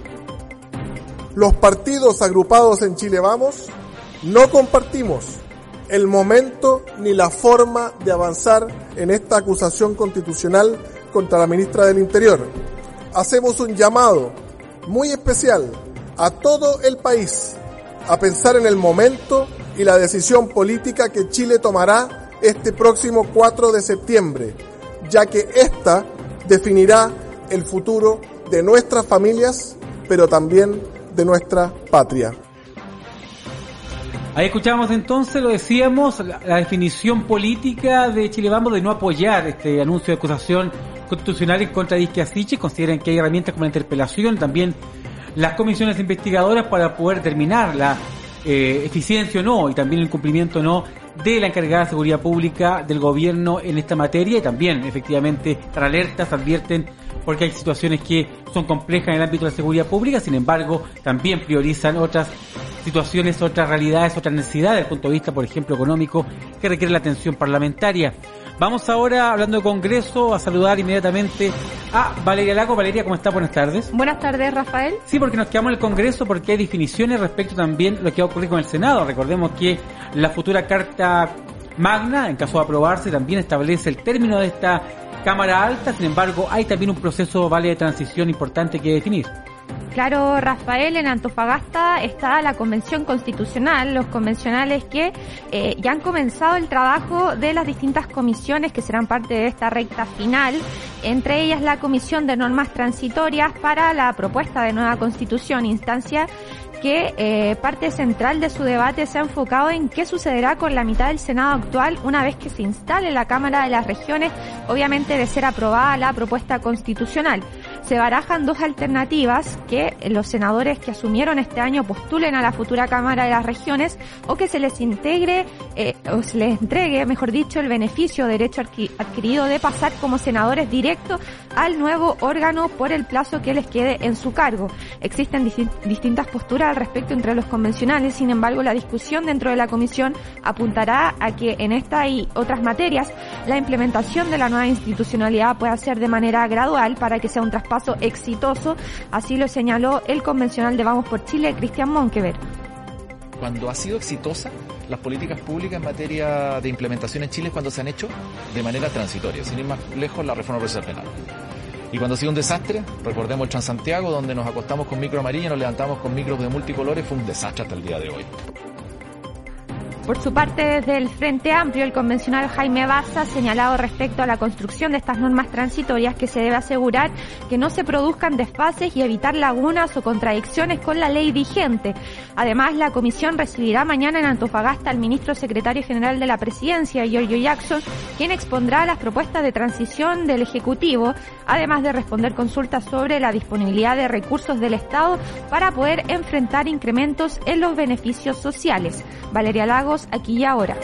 Los partidos agrupados en Chile Vamos no compartimos el momento ni la forma de avanzar en esta acusación constitucional contra la ministra del Interior. Hacemos un llamado muy especial a todo el país a pensar en el momento y la decisión política que Chile tomará este próximo 4 de septiembre, ya que esta definirá el futuro de nuestras familias, pero también de nuestra patria. Ahí escuchamos entonces, lo decíamos, la, la definición política de Chile Vamos de no apoyar este anuncio de acusación constitucional en contra de Isquia Siche. Consideran que hay herramientas como la interpelación, también las comisiones investigadoras para poder determinar la eh, eficiencia o no y también el cumplimiento o no de la encargada de seguridad pública del gobierno en esta materia y también efectivamente estar alertas, advierten porque hay situaciones que son complejas en el ámbito de la seguridad pública, sin embargo también priorizan otras situaciones, otras realidades, otras necesidades desde el punto de vista, por ejemplo, económico, que requiere la atención parlamentaria. Vamos ahora, hablando de Congreso, a saludar inmediatamente a Valeria Lago. Valeria, ¿cómo está? Buenas tardes. Buenas tardes, Rafael. Sí, porque nos quedamos en el Congreso porque hay definiciones respecto también a lo que va a ocurrir con el Senado. Recordemos que la futura Carta Magna, en caso de aprobarse, también establece el término de esta Cámara Alta. Sin embargo, hay también un proceso, vale, de transición importante que definir. Claro, Rafael, en Antofagasta está la Convención Constitucional, los convencionales que eh, ya han comenzado el trabajo de las distintas comisiones que serán parte de esta recta final, entre ellas la Comisión de Normas Transitorias para la propuesta de nueva Constitución, instancia que eh, parte central de su debate se ha enfocado en qué sucederá con la mitad del Senado actual una vez que se instale la Cámara de las Regiones, obviamente de ser aprobada la propuesta constitucional. Se barajan dos alternativas, que los senadores que asumieron este año postulen a la futura Cámara de las Regiones o que se les integre eh, o se les entregue, mejor dicho, el beneficio derecho adquirido de pasar como senadores directos al nuevo órgano por el plazo que les quede en su cargo. Existen distintas posturas al respecto entre los convencionales, sin embargo la discusión dentro de la comisión apuntará a que en esta y otras materias la implementación de la nueva institucionalidad pueda ser de manera gradual para que sea un traspaso exitoso, así lo señaló el convencional de Vamos por Chile, Cristian Monkever. Cuando ha sido exitosa, las políticas públicas en materia de implementación en Chile cuando se han hecho de manera transitoria, sin ir más lejos la reforma procesal penal. Y cuando ha sido un desastre, recordemos el Transantiago, donde nos acostamos con micro amarillo y nos levantamos con micros de multicolores, fue un desastre hasta el día de hoy. Por su parte, desde el Frente Amplio, el convencional Jaime Baza ha señalado respecto a la construcción de estas normas transitorias que se debe asegurar que no se produzcan desfases y evitar lagunas o contradicciones con la ley vigente. Además, la comisión recibirá mañana en Antofagasta al ministro secretario general de la presidencia, Giorgio Jackson, quien expondrá las propuestas de transición del Ejecutivo, además de responder consultas sobre la disponibilidad de recursos del Estado para poder enfrentar incrementos en los beneficios sociales. Valeria Lagos, aquí y ahora.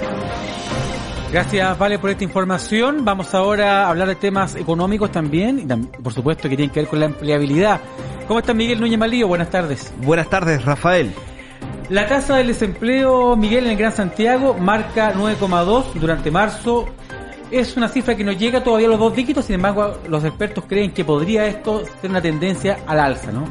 Gracias, Vale, por esta información. Vamos ahora a hablar de temas económicos también, y por supuesto que tienen que ver con la empleabilidad. ¿Cómo está Miguel Núñez Malío? Buenas tardes. Buenas tardes, Rafael. La tasa del desempleo, Miguel, en el Gran Santiago marca 9,2 durante marzo. Es una cifra que no llega todavía a los dos dígitos, sin embargo, los expertos creen que podría esto ser una tendencia al alza, ¿no?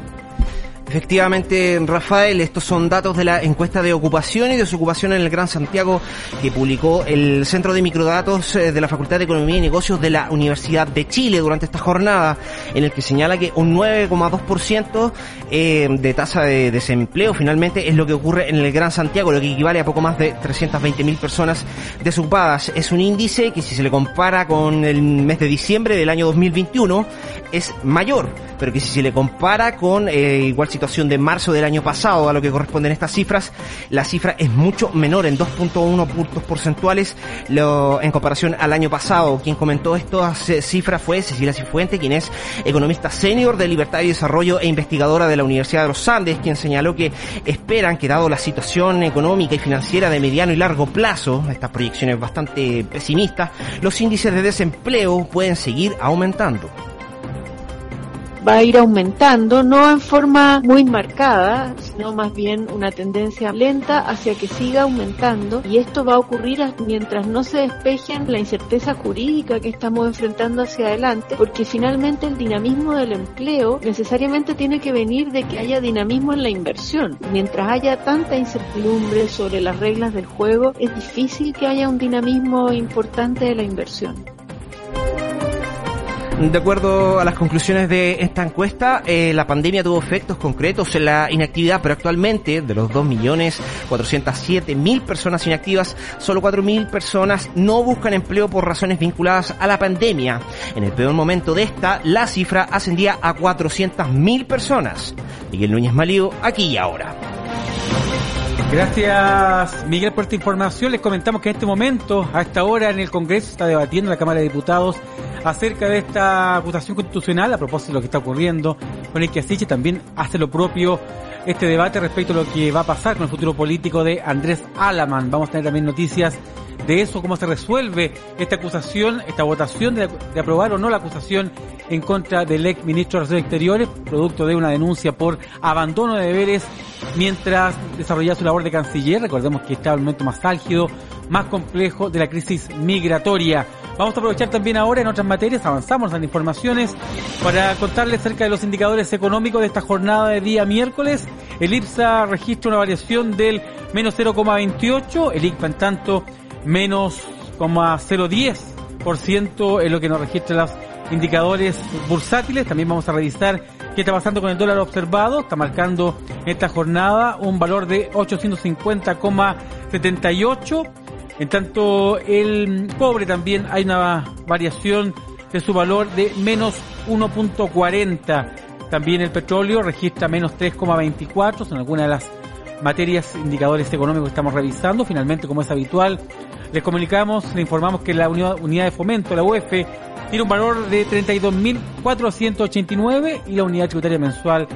Efectivamente, Rafael, estos son datos de la encuesta de ocupación y desocupación en el Gran Santiago que publicó el Centro de Microdatos eh, de la Facultad de Economía y Negocios de la Universidad de Chile durante esta jornada, en el que señala que un 9,2% eh, de tasa de desempleo finalmente es lo que ocurre en el Gran Santiago, lo que equivale a poco más de 320.000 personas desocupadas. Es un índice que si se le compara con el mes de diciembre del año 2021 es mayor, pero que si se le compara con eh, igual situación de marzo del año pasado a lo que corresponden estas cifras, la cifra es mucho menor en 2.1 puntos porcentuales en comparación al año pasado. Quien comentó estas cifras fue Cecilia Cifuente, quien es economista senior de Libertad y Desarrollo e investigadora de la Universidad de los Andes, quien señaló que esperan que dado la situación económica y financiera de mediano y largo plazo, estas proyecciones bastante pesimistas, los índices de desempleo pueden seguir aumentando va a ir aumentando, no en forma muy marcada, sino más bien una tendencia lenta hacia que siga aumentando y esto va a ocurrir mientras no se despejen la incerteza jurídica que estamos enfrentando hacia adelante, porque finalmente el dinamismo del empleo necesariamente tiene que venir de que haya dinamismo en la inversión. Mientras haya tanta incertidumbre sobre las reglas del juego, es difícil que haya un dinamismo importante de la inversión. De acuerdo a las conclusiones de esta encuesta, eh, la pandemia tuvo efectos concretos en la inactividad, pero actualmente de los 2.407.000 personas inactivas, solo 4.000 personas no buscan empleo por razones vinculadas a la pandemia. En el peor momento de esta, la cifra ascendía a 400.000 personas. Miguel Núñez Malío, aquí y ahora. Gracias, Miguel, por esta información. Les comentamos que en este momento, a esta hora, en el Congreso, está debatiendo en la Cámara de Diputados acerca de esta acusación constitucional a propósito de lo que está ocurriendo con el que Asiche también hace lo propio este debate respecto a lo que va a pasar con el futuro político de Andrés Alaman. Vamos a tener también noticias de eso, cómo se resuelve esta acusación, esta votación de, de aprobar o no la acusación en contra del ex ministro de Relaciones Exteriores, producto de una denuncia por abandono de deberes mientras desarrollaba su labor de canciller. Recordemos que está el momento más álgido, más complejo de la crisis migratoria. Vamos a aprovechar también ahora en otras materias, avanzamos en informaciones para contarles acerca de los indicadores económicos de esta jornada de día miércoles. El IPSA registra una variación del menos 0,28, el ICPA en tanto menos 0,010% es lo que nos registra los indicadores bursátiles. También vamos a revisar qué está pasando con el dólar observado. Está marcando esta jornada un valor de 850,78. En tanto, el cobre también hay una variación de su valor de menos 1.40. También el petróleo registra menos 3,24. Son algunas de las materias, indicadores económicos que estamos revisando. Finalmente, como es habitual, les comunicamos, le informamos que la unidad, de fomento, la UEF, tiene un valor de 32.489 y la unidad tributaria mensual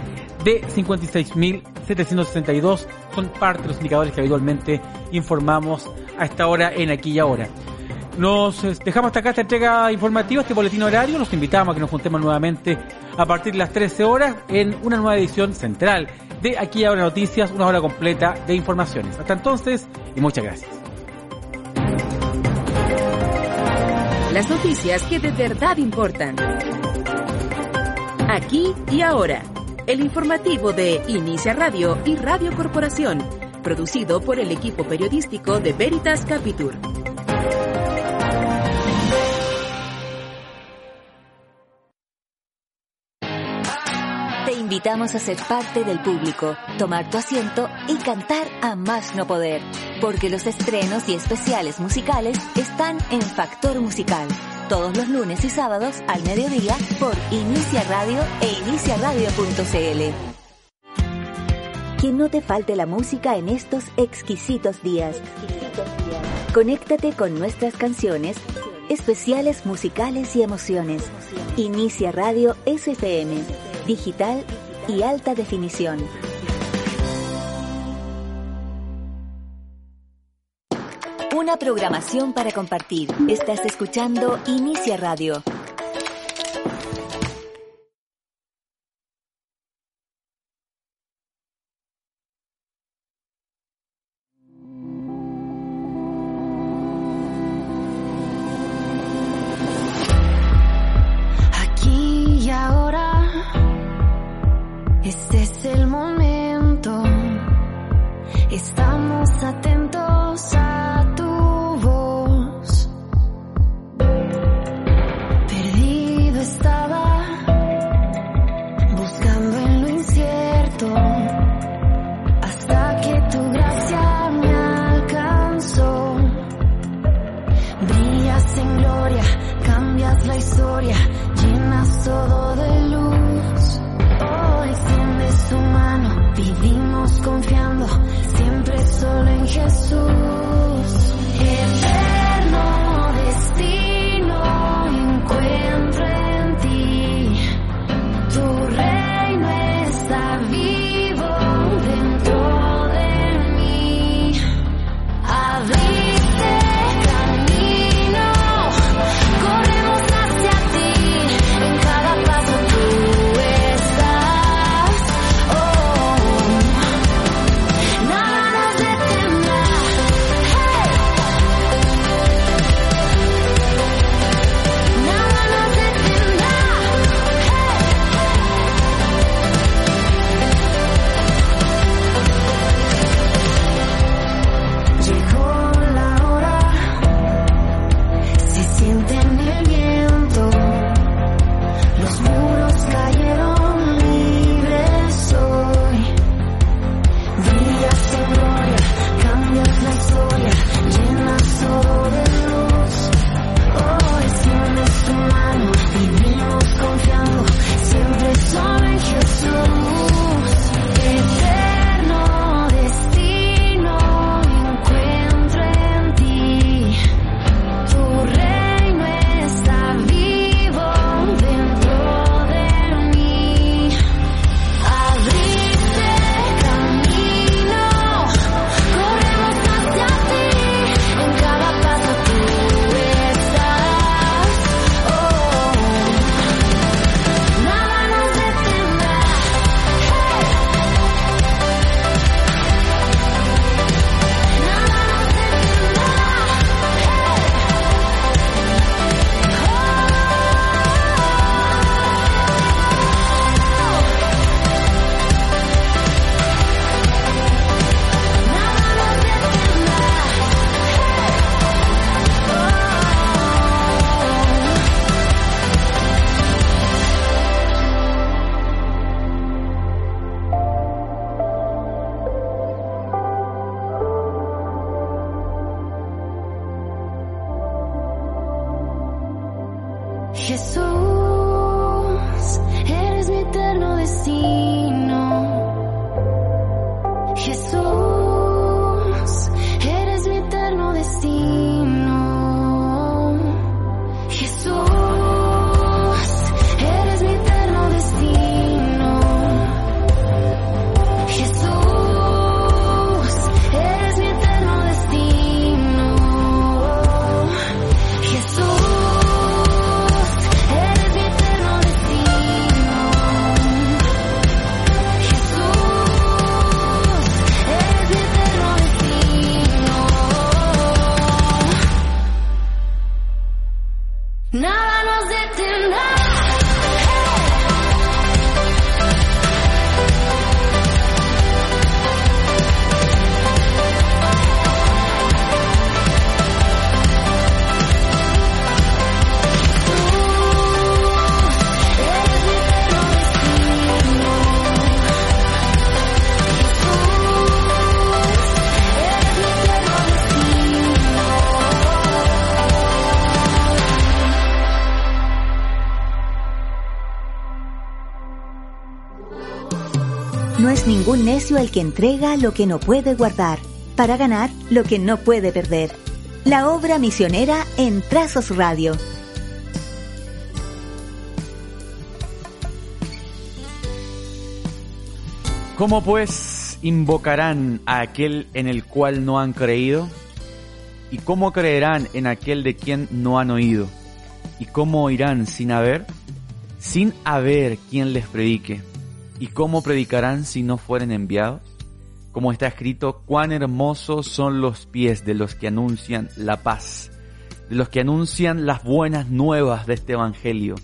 de 56.762 son parte de los indicadores que habitualmente informamos a esta hora en aquí y ahora. Nos dejamos hasta acá esta entrega informativa, este boletín horario. Los invitamos a que nos juntemos nuevamente a partir de las 13 horas en una nueva edición central de Aquí y Ahora Noticias, una hora completa de informaciones. Hasta entonces y muchas gracias. Las noticias que de verdad importan. Aquí y ahora. El informativo de Inicia Radio y Radio Corporación. Producido por el equipo periodístico de Veritas Capitur. Invitamos a ser parte del público, tomar tu asiento y cantar a más no poder, porque los estrenos y especiales musicales están en Factor Musical, todos los lunes y sábados al mediodía por Inicia Radio e iniciaradio.cl. Que no te falte la música en estos exquisitos días. Conéctate con nuestras canciones, especiales musicales y emociones. Inicia Radio SFM, digital y alta definición. Una programación para compartir. Estás escuchando Inicia Radio. El que entrega lo que no puede guardar, para ganar lo que no puede perder. La obra misionera en Trazos Radio. ¿Cómo pues invocarán a aquel en el cual no han creído? ¿Y cómo creerán en aquel de quien no han oído? ¿Y cómo oirán sin haber? Sin haber quien les predique. ¿Y cómo predicarán si no fueren enviados? Como está escrito, cuán hermosos son los pies de los que anuncian la paz, de los que anuncian las buenas nuevas de este Evangelio.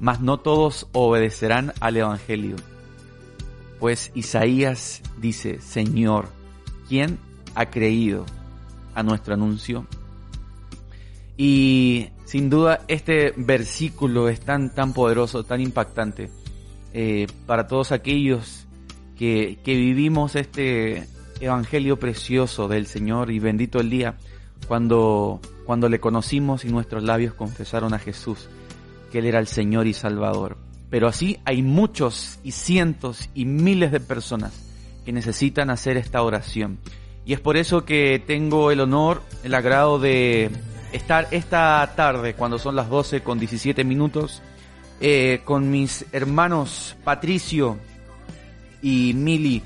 Mas no todos obedecerán al Evangelio. Pues Isaías dice, Señor, ¿quién ha creído a nuestro anuncio? Y sin duda este versículo es tan, tan poderoso, tan impactante eh, para todos aquellos que, que vivimos este evangelio precioso del Señor y bendito el día cuando, cuando le conocimos y nuestros labios confesaron a Jesús que Él era el Señor y Salvador. Pero así hay muchos y cientos y miles de personas que necesitan hacer esta oración. Y es por eso que tengo el honor, el agrado de estar esta tarde, cuando son las 12 con 17 minutos, eh, con mis hermanos Patricio y Mili,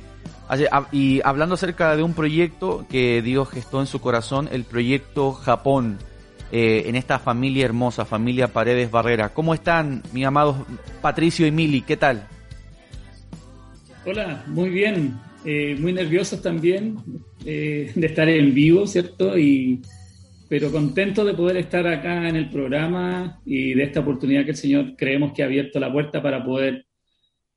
y hablando acerca de un proyecto que Dios gestó en su corazón, el proyecto Japón, eh, en esta familia hermosa, familia Paredes Barrera. ¿Cómo están, mis amados Patricio y Mili? ¿Qué tal? Hola, muy bien. Eh, muy nerviosos también eh, de estar en vivo, ¿cierto? Y, pero contento de poder estar acá en el programa y de esta oportunidad que el Señor creemos que ha abierto la puerta para poder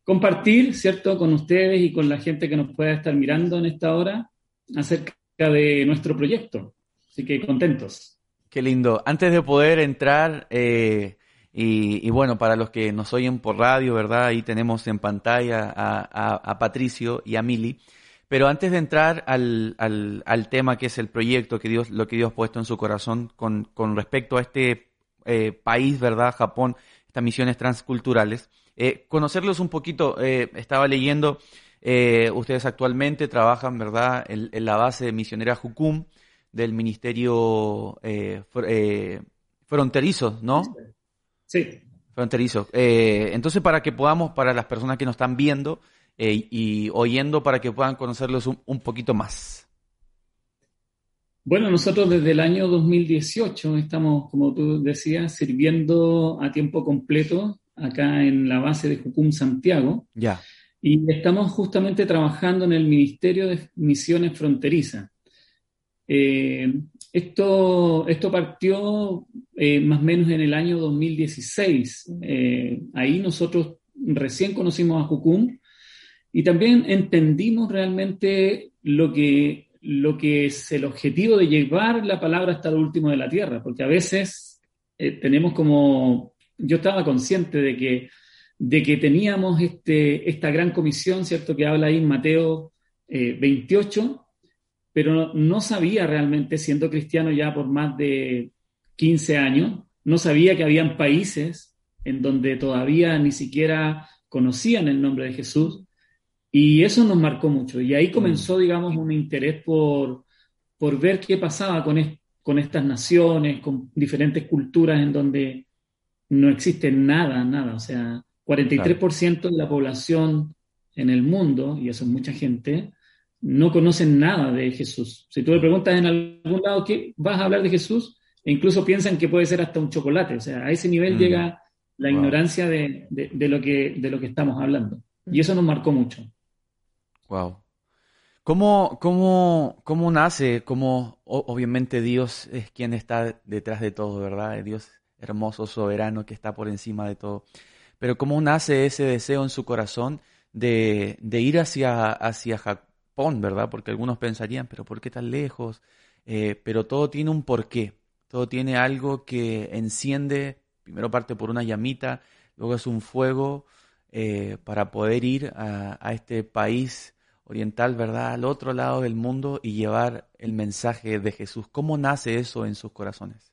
compartir, ¿cierto? Con ustedes y con la gente que nos pueda estar mirando en esta hora acerca de nuestro proyecto. Así que contentos. Qué lindo. Antes de poder entrar, eh, y, y bueno, para los que nos oyen por radio, ¿verdad? Ahí tenemos en pantalla a, Patricio y a Mili. Pero antes de entrar al, al, al, tema que es el proyecto que Dios, lo que Dios ha puesto en su corazón con, con respecto a este eh, país, ¿verdad? Japón, estas misiones transculturales. Eh, conocerlos un poquito, eh, estaba leyendo, eh, ustedes actualmente trabajan, ¿verdad?, en, en, la base de misionera Jukum del Ministerio eh, eh, Fronterizo, ¿no? Sí. Fronterizo. entonces, para que podamos, para las personas que nos están viendo y oyendo, para que puedan conocerlos un, un poquito más. Bueno, nosotros desde el año 2018 estamos, como tú decías, sirviendo a tiempo completo acá en la base de Jucum Santiago. Ya. Y estamos justamente trabajando en el Ministerio de Misiones Fronterizas. Eh, esto, esto partió eh, más o menos en el año 2016. Eh, ahí nosotros recién conocimos a Jucum y también entendimos realmente lo que lo que es el objetivo de llevar la palabra hasta lo último de la tierra, porque a veces eh, tenemos como, yo estaba consciente de que, de que teníamos este, esta gran comisión, ¿cierto? Que habla ahí en Mateo eh, 28, pero no, no, sabía realmente, siendo cristiano ya por más de 15 años, no sabía que habían países en donde todavía ni siquiera conocían el nombre de Jesús y eso nos marcó mucho. Y ahí comenzó, digamos, un interés por, por ver qué pasaba con, es, con estas naciones, con diferentes culturas en donde no existe nada, nada. O sea, 43% de la población en el mundo, y eso es mucha gente, no conocen nada de Jesús. Si tú le preguntas en algún lado qué vas a hablar de Jesús, e incluso piensan que puede ser hasta un chocolate. O sea, a ese nivel mm. llega la wow. ignorancia de, de, de, lo que, de lo que estamos hablando. Y eso nos marcó mucho. Wow. ¿Cómo, cómo, cómo nace? ¿Cómo, obviamente Dios es quien está detrás de todo, ¿verdad? Dios hermoso, soberano, que está por encima de todo. Pero ¿cómo nace ese deseo en su corazón de, de ir hacia, hacia Japón, ¿verdad? Porque algunos pensarían, pero ¿por qué tan lejos? Eh, pero todo tiene un porqué. Todo tiene algo que enciende, primero parte por una llamita, luego es un fuego eh, para poder ir a, a este país oriental, ¿verdad?, al otro lado del mundo y llevar el mensaje de Jesús. ¿Cómo nace eso en sus corazones?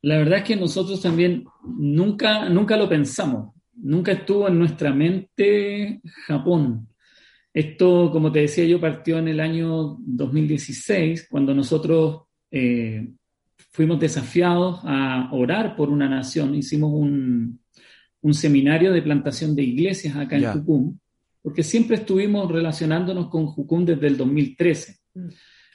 La verdad es que nosotros también nunca, nunca lo pensamos, nunca estuvo en nuestra mente Japón. Esto, como te decía yo, partió en el año 2016, cuando nosotros eh, fuimos desafiados a orar por una nación. Hicimos un, un seminario de plantación de iglesias acá yeah. en Tucumán porque siempre estuvimos relacionándonos con Jucún desde el 2013. Mm.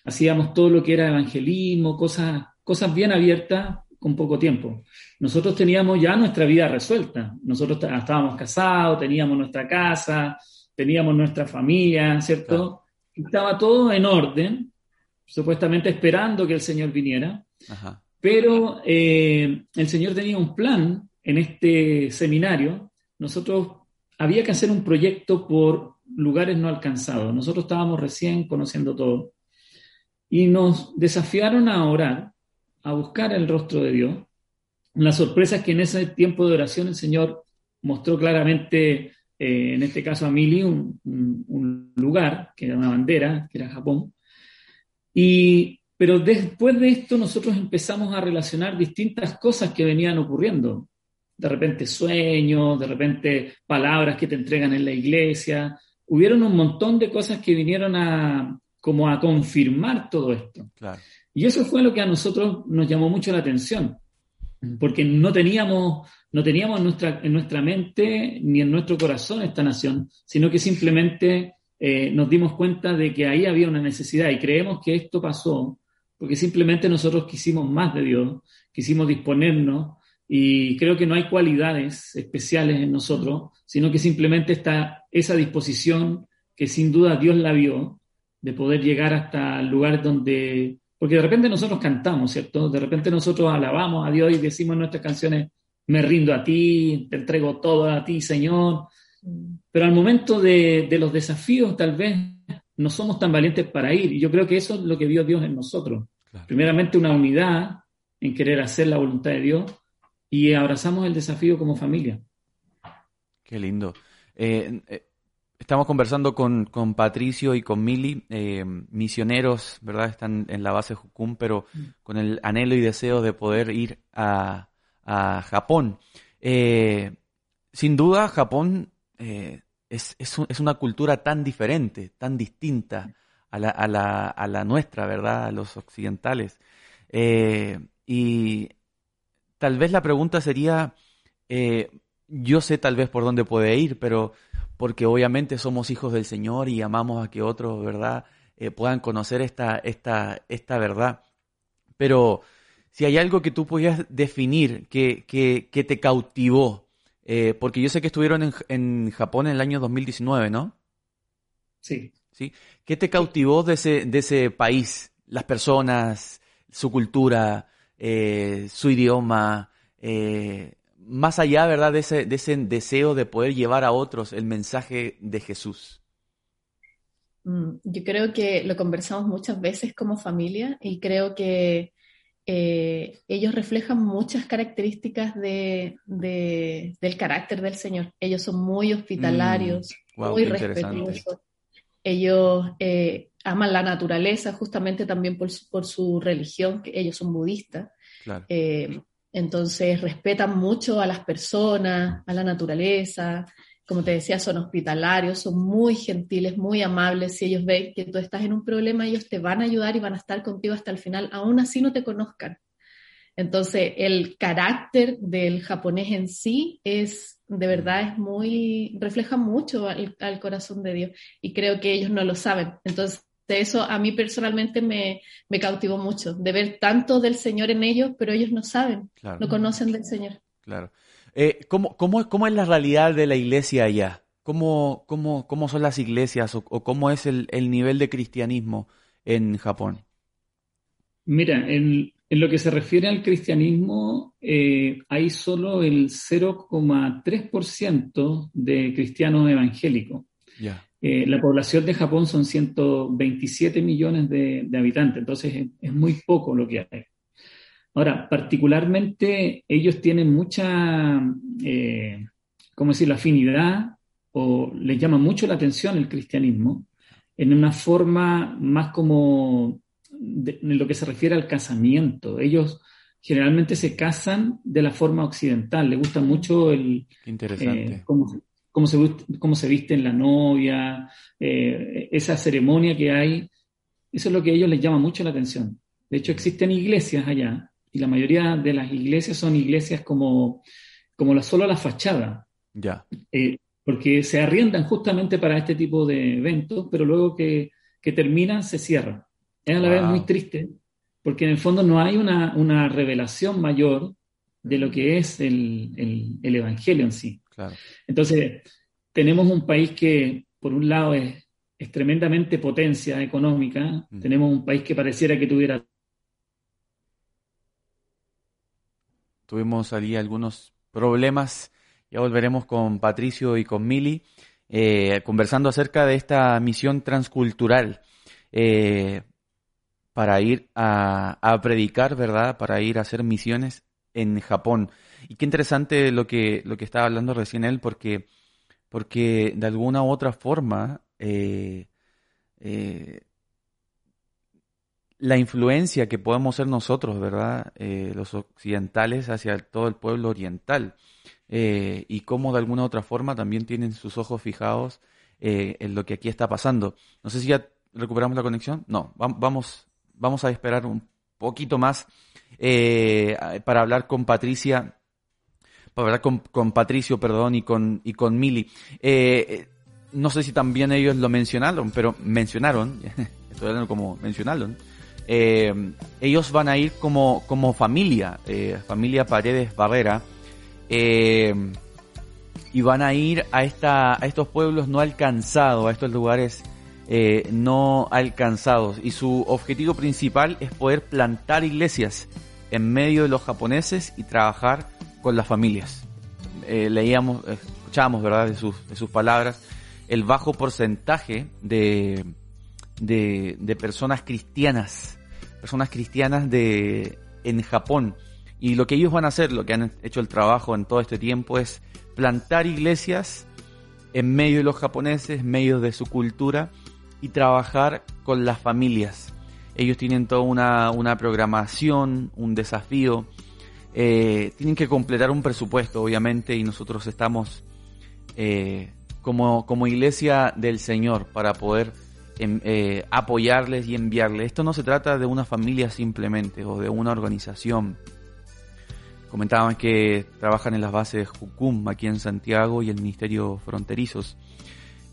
Hacíamos todo lo que era evangelismo, cosas, cosas bien abiertas con poco tiempo. Nosotros teníamos ya nuestra vida resuelta. Nosotros estábamos casados, teníamos nuestra casa, teníamos nuestra familia, ¿cierto? Claro. Estaba todo en orden, supuestamente esperando que el Señor viniera. Ajá. Pero eh, el Señor tenía un plan en este seminario. Nosotros había que hacer un proyecto por lugares no alcanzados. Nosotros estábamos recién conociendo todo y nos desafiaron a orar, a buscar el rostro de Dios. La sorpresa es que en ese tiempo de oración el Señor mostró claramente, eh, en este caso a Mili, un, un, lugar, que era una bandera, que era Japón. Y, pero después de esto nosotros empezamos a relacionar distintas cosas que venían ocurriendo de repente sueños, de repente palabras que te entregan en la iglesia. Hubieron un montón de cosas que vinieron a como a confirmar todo esto. Claro. Y eso fue lo que a nosotros nos llamó mucho la atención, porque no teníamos, no teníamos en nuestra, en nuestra mente ni en nuestro corazón esta nación, sino que simplemente eh, nos dimos cuenta de que ahí había una necesidad y creemos que esto pasó porque simplemente nosotros quisimos más de Dios, quisimos disponernos y creo que no hay cualidades especiales en nosotros, sino que simplemente está esa disposición que sin duda Dios la vio de poder llegar hasta el lugar donde, porque de repente nosotros cantamos, ¿cierto? De repente nosotros alabamos a Dios y decimos en nuestras canciones, me rindo a ti, te entrego todo a ti, Señor. Pero al momento de, de los desafíos tal vez no somos tan valientes para ir. Y yo creo que eso es lo que vio Dios en nosotros. Claro. Primeramente una unidad en querer hacer la voluntad de Dios y abrazamos el desafío como familia. Qué lindo. Eh, eh, estamos conversando con, con Patricio y con Mili, eh, misioneros, ¿verdad? Están en la base Jukum, pero con el anhelo y deseo de poder ir a, a Japón. Sin duda, Japón es, es, es una cultura tan diferente, tan distinta a la, a la, a la nuestra, ¿verdad? A los occidentales. Y tal vez la pregunta sería, eh, yo sé tal vez por dónde puede ir, pero porque obviamente somos hijos del Señor y amamos a que otros, ¿verdad?, eh, puedan conocer esta, esta, esta verdad. Pero si hay algo que tú podías definir que, que, que te cautivó, eh, porque yo sé que estuvieron en, en Japón en el año 2019, ¿no? Sí. ¿Sí? ¿Qué te cautivó de ese, de ese país? Las personas, su cultura, eh, su idioma, eh, más allá, ¿verdad?, de ese, de ese deseo de poder llevar a otros el mensaje de Jesús. Mm, Yo creo que lo conversamos muchas veces como familia y creo que eh, ellos reflejan muchas características de, de- del carácter del Señor. Ellos son muy hospitalarios, Mm, guau, muy respetuosos. Ellos eh, aman la naturaleza justamente también por su, por su religión, que ellos son budistas. Claro. Eh, entonces respetan mucho a las personas, a la naturaleza. Como te decía, son hospitalarios, son muy gentiles, muy amables. Si ellos ven que tú estás en un problema, ellos te van a ayudar y van a estar contigo hasta el final, aún así no te conozcan. Entonces, el carácter del japonés en sí es, de verdad, es muy, refleja mucho al, al corazón de Dios y creo que ellos no lo saben. Entonces, eso a mí personalmente me, me cautivó mucho, de ver tanto del Señor en ellos, pero ellos no saben, Claro. no conocen del Señor. Claro. Eh, ¿cómo, cómo, es- cómo es la realidad de la iglesia allá? ¿Cómo, cómo, cómo son las iglesias o, o cómo es el, el nivel de cristianismo en Japón? Mira, en, en lo que se refiere al cristianismo, eh, hay solo el 0,3% de cristianos evangélicos. Ya. Eh, la población de Japón son 127 millones de, de habitantes, entonces es, es muy poco lo que hay. Ahora, particularmente ellos tienen mucha, eh, ¿cómo decir?, la afinidad o les llama mucho la atención el cristianismo en una forma más como de- en lo que se refiere al casamiento. Ellos generalmente se casan de la forma occidental, les gusta mucho el, interesante. eh, cómo, cómo se, cómo se viste en la novia, eh, esa ceremonia que hay, eso es lo que a ellos les llama mucho la atención. De hecho, existen iglesias allá, y la mayoría de las iglesias son iglesias como, como la, solo la fachada, Ya. eh, porque se arriendan justamente para este tipo de eventos, pero luego que, que terminan se cierran. Es a la vez Wow. muy triste, porque en el fondo no hay una, una revelación mayor de lo que es el, el- el Evangelio en sí. Claro. Entonces, tenemos un país que, por un lado, es, es tremendamente potencia económica, tenemos un país que pareciera que tuviera Tuvimos allí algunos problemas. Ya volveremos con Patricio y con Mili eh, conversando acerca de esta misión transcultural eh, para ir a, a predicar, ¿verdad? Para ir a hacer misiones en Japón. Y qué interesante lo que, lo que estaba hablando recién él, porque, porque de alguna u otra forma eh, eh, la influencia que podemos ser nosotros, ¿verdad? Eh, los occidentales hacia todo el pueblo oriental. Y cómo de alguna u otra forma también tienen sus ojos fijados en lo que aquí está pasando. No sé si ya recuperamos la conexión. No, va- vamos, vamos a esperar un poquito más para hablar con Patricia, hablar con, con Patricio, perdón, y con, y con Mili. Eh, eh, no sé si también ellos lo mencionaron, pero mencionaron, estoy hablando como mencionaron, eh, ellos van a ir como, como familia, familia Paredes Barrera, y van a ir a, esta, a estos pueblos no alcanzados, a estos lugares no alcanzados. Y su objetivo principal es poder plantar iglesias en medio de los japoneses y trabajar con las familias. Eh, leíamos, escuchábamos, ¿verdad?, de sus, de sus palabras, el bajo porcentaje de, de, de personas cristianas, personas cristianas de, en Japón. Y lo que ellos van a hacer, lo que han hecho el trabajo en todo este tiempo es plantar iglesias en medio de los japoneses, en medio de su cultura y trabajar con las familias. Ellos tienen toda una, una programación, un desafío. Eh, tienen que completar un presupuesto, obviamente, y nosotros estamos eh, como, como iglesia del Señor para poder em, eh, apoyarles y enviarles. Esto no se trata de una familia simplemente o de una organización. Comentaban que trabajan en las bases Jucum aquí en Santiago y el Ministerio Fronterizos.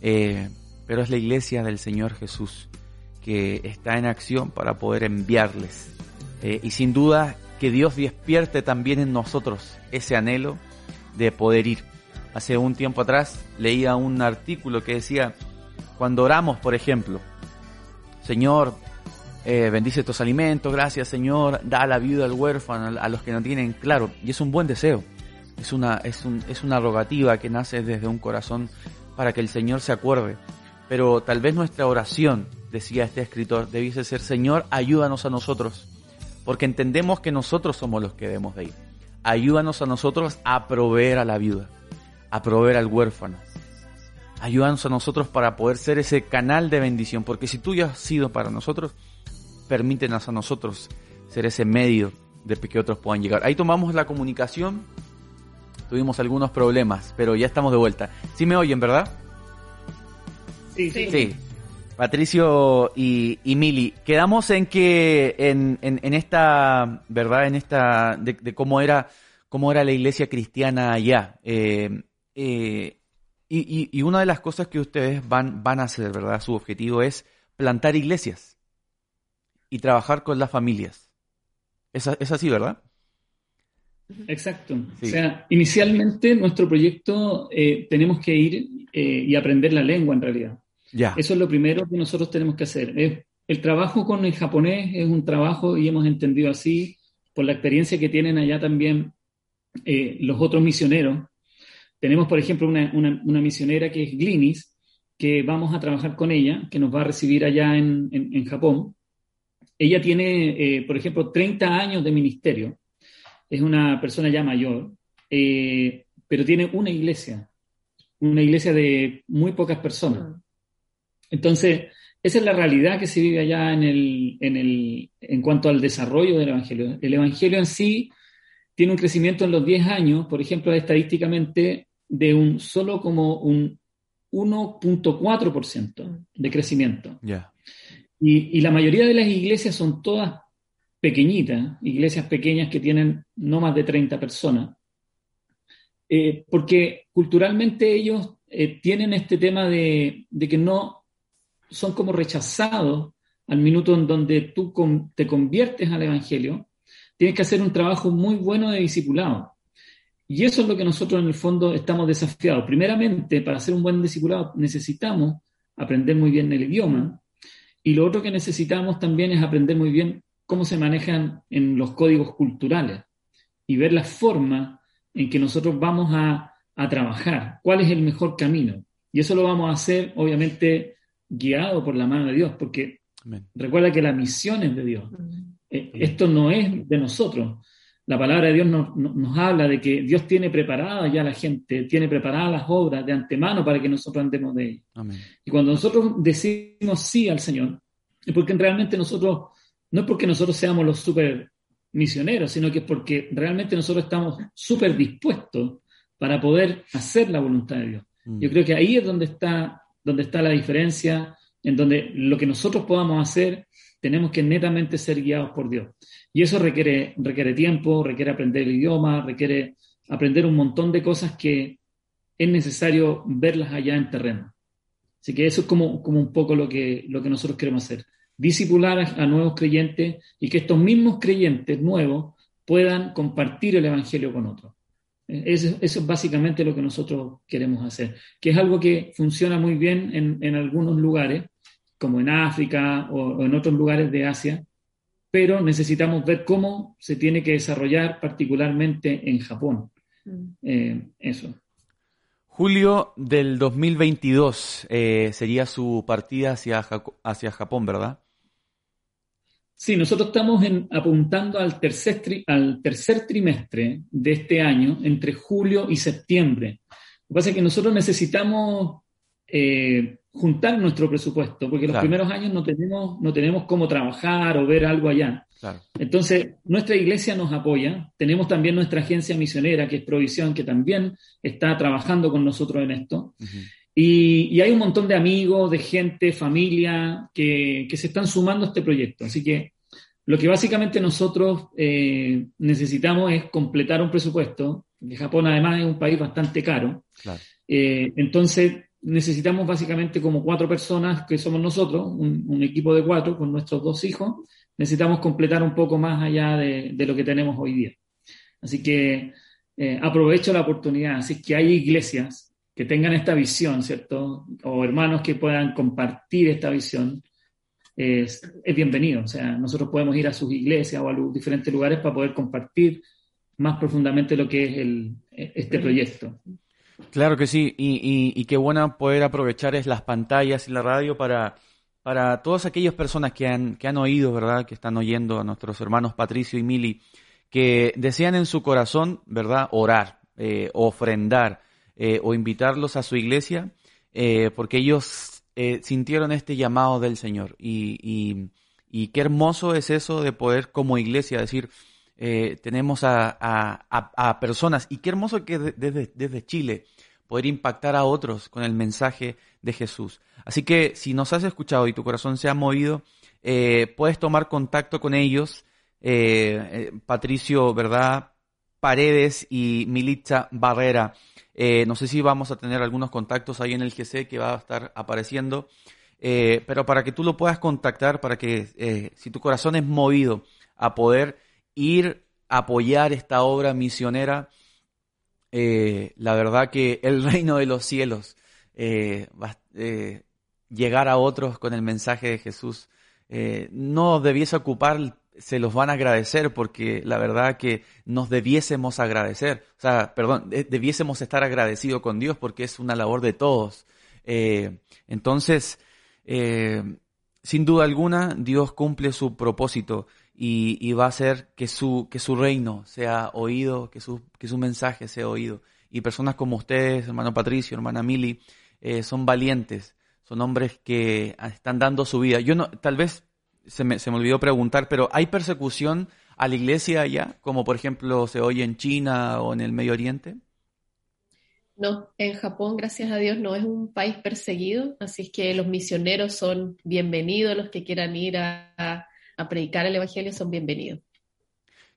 Pero es la iglesia del Señor Jesús que está en acción para poder enviarles. Y sin duda que Dios despierte también en nosotros ese anhelo de poder ir. Hace un tiempo atrás leía un artículo que decía, cuando oramos, por ejemplo, Señor, eh, bendice estos alimentos, gracias Señor, da la vida al huérfano, a los que no tienen, claro, y es un buen deseo, es una, es, un, es una rogativa que nace desde un corazón para que el Señor se acuerde. Pero tal vez nuestra oración, decía este escritor, debiese ser, Señor, ayúdanos a nosotros, porque entendemos que nosotros somos los que debemos de ir. Ayúdanos a nosotros a proveer a la viuda, a proveer al huérfano. Ayúdanos a nosotros para poder ser ese canal de bendición, porque si tú ya has sido para nosotros, permítenos a nosotros ser ese medio de que otros puedan llegar. Ahí tomamos la comunicación, tuvimos algunos problemas, pero ya estamos de vuelta. ¿Sí me oyen, verdad? Sí, sí. Patricio y, y Mili, quedamos en que en, en, en esta, ¿verdad? En esta, de, de, cómo era, cómo era la iglesia cristiana allá. Eh, eh, y, una de las cosas que ustedes van, van a hacer, ¿verdad? Su objetivo es plantar iglesias y trabajar con las familias. Es, es así, ¿verdad? Exacto. Sí. O sea, inicialmente nuestro proyecto eh, tenemos que ir eh, y aprender la lengua en realidad. Ya. Eso es lo primero que nosotros tenemos que hacer. Es, el trabajo con el japonés es un trabajo y hemos entendido así por la experiencia que tienen allá también eh, los otros misioneros. Tenemos, por ejemplo, una, una, una, misionera que es Glinis, que vamos a trabajar con ella, que nos va a recibir allá en, en, en Japón. Ella tiene, eh, por ejemplo, 30 años de ministerio. Es una persona ya mayor, eh, pero tiene una iglesia, una iglesia de muy pocas personas. Entonces, esa es la realidad que se vive allá en, el, en, el, en cuanto al desarrollo del Evangelio. El Evangelio en sí tiene un crecimiento en los 10 años, por ejemplo, estadísticamente, de un solo como un 1.4% de crecimiento. Yeah. Y, y, la mayoría de las iglesias son todas pequeñitas, iglesias pequeñas que tienen no más de 30 personas, eh, porque culturalmente ellos eh, tienen este tema de, de que no son como rechazados al minuto en donde tú te conviertes al Evangelio, tienes que hacer un trabajo muy bueno de discipulado. Y eso es lo que nosotros en el fondo estamos desafiados. Primeramente, para ser un buen discipulado necesitamos aprender muy bien el idioma. Y lo otro que necesitamos también es aprender muy bien cómo se manejan en los códigos culturales y ver la forma en que nosotros vamos a, a trabajar, cuál es el mejor camino. Y eso lo vamos a hacer, obviamente, guiado por la mano de Dios, porque Amén. recuerda que la misión es de Dios. Eh, esto no es de nosotros. La palabra de Dios nos, nos, habla de que Dios tiene preparada ya la gente, tiene preparadas las obras de antemano para que nosotros andemos de ellas. Y cuando nosotros decimos sí al Señor, es porque realmente nosotros, no es porque nosotros seamos los super misioneros, sino que es porque realmente nosotros estamos súper dispuestos para poder hacer la voluntad de Dios. Mm. Yo creo que ahí es donde está donde está la diferencia, en donde lo que nosotros podamos hacer, tenemos que netamente ser guiados por Dios. Y eso requiere, requiere tiempo, requiere aprender el idioma, requiere aprender un montón de cosas que es necesario verlas allá en terreno. Así que eso es como, como un poco lo que, lo que nosotros queremos hacer. Discipular a, a nuevos creyentes y que estos mismos creyentes nuevos puedan compartir el Evangelio con otros. Eso, eso, es básicamente lo que nosotros queremos hacer, que es algo que funciona muy bien en, en algunos lugares, como en África o, o, en otros lugares de Asia, pero necesitamos ver cómo se tiene que desarrollar particularmente en Japón. Mm. Eh, eso. Julio del 2022 eh, sería su partida hacia, hacia Japón, ¿verdad? Sí, nosotros estamos en, apuntando al tercer, tri, al tercer trimestre de este año, entre julio y septiembre. Lo que pasa es que nosotros necesitamos eh, juntar nuestro presupuesto, porque los primeros años no tenemos, no tenemos cómo trabajar o ver algo allá. Claro. Entonces, nuestra iglesia nos apoya. Tenemos también nuestra agencia misionera, que es Provisión, que también está trabajando con nosotros en esto. Y, y hay un montón de amigos, de gente, familia, que, que se están sumando a este proyecto. Así que lo que básicamente nosotros eh, necesitamos es completar un presupuesto, que Japón además es un país bastante caro. Claro. Eh, entonces necesitamos básicamente como cuatro personas que somos nosotros, un, un equipo de cuatro con nuestros dos hijos. Necesitamos completar un poco más allá de, de lo que tenemos hoy día. Así que eh, aprovecho la oportunidad. Así que hay iglesias que tengan esta visión, ¿cierto? O hermanos que puedan compartir esta visión. Es, bienvenido. O sea, nosotros podemos ir a sus iglesias o a los diferentes lugares para poder compartir más profundamente lo que es el, este proyecto. Claro que sí, y, y, qué bueno poder aprovechar es las pantallas y la radio para, para todas aquellas personas que han, que han oído, ¿verdad? Que están oyendo a nuestros hermanos Patricio y Mili, que desean en su corazón, ¿verdad? Orar, eh, ofrendar eh, o invitarlos a su iglesia, eh, porque ellos eh, sintieron este llamado del Señor. Y, y, y qué hermoso es eso de poder como iglesia decir, eh, tenemos a, a, a, personas, y qué hermoso que de- desde, desde Chile poder impactar a otros con el mensaje de Jesús. Así que si nos has escuchado y tu corazón se ha movido, eh, puedes tomar contacto con ellos, eh, eh, Patricio, ¿verdad? Paredes y Militza Barrera. Eh, no sé si vamos a tener algunos contactos ahí en el GC que va a estar apareciendo, eh, pero para que tú lo puedas contactar, para que eh, si tu corazón es movido a poder ir a apoyar esta obra misionera, la verdad que el reino de los cielos va eh, llegar a otros con el mensaje de Jesús no debiese ocupar, se los van a agradecer porque la verdad que nos debiésemos agradecer, o sea, perdón, de- debiésemos estar agradecidos con Dios porque es una labor de todos. Eh, entonces, eh, sin duda alguna, Dios cumple su propósito y, y va a hacer que su, que su reino sea oído, que su, que su mensaje sea oído. Y personas como ustedes, hermano Patricio, hermana Mili, eh, son valientes, son hombres que están dando su vida. Yo no, tal vez se me, se me olvidó preguntar, pero ¿hay persecución a la iglesia allá, como por ejemplo se oye en China o en el Medio Oriente? No, en Japón, gracias a Dios, no es un país perseguido, así es que los misioneros son bienvenidos, los que quieran ir a, a- a predicar el Evangelio son bienvenidos.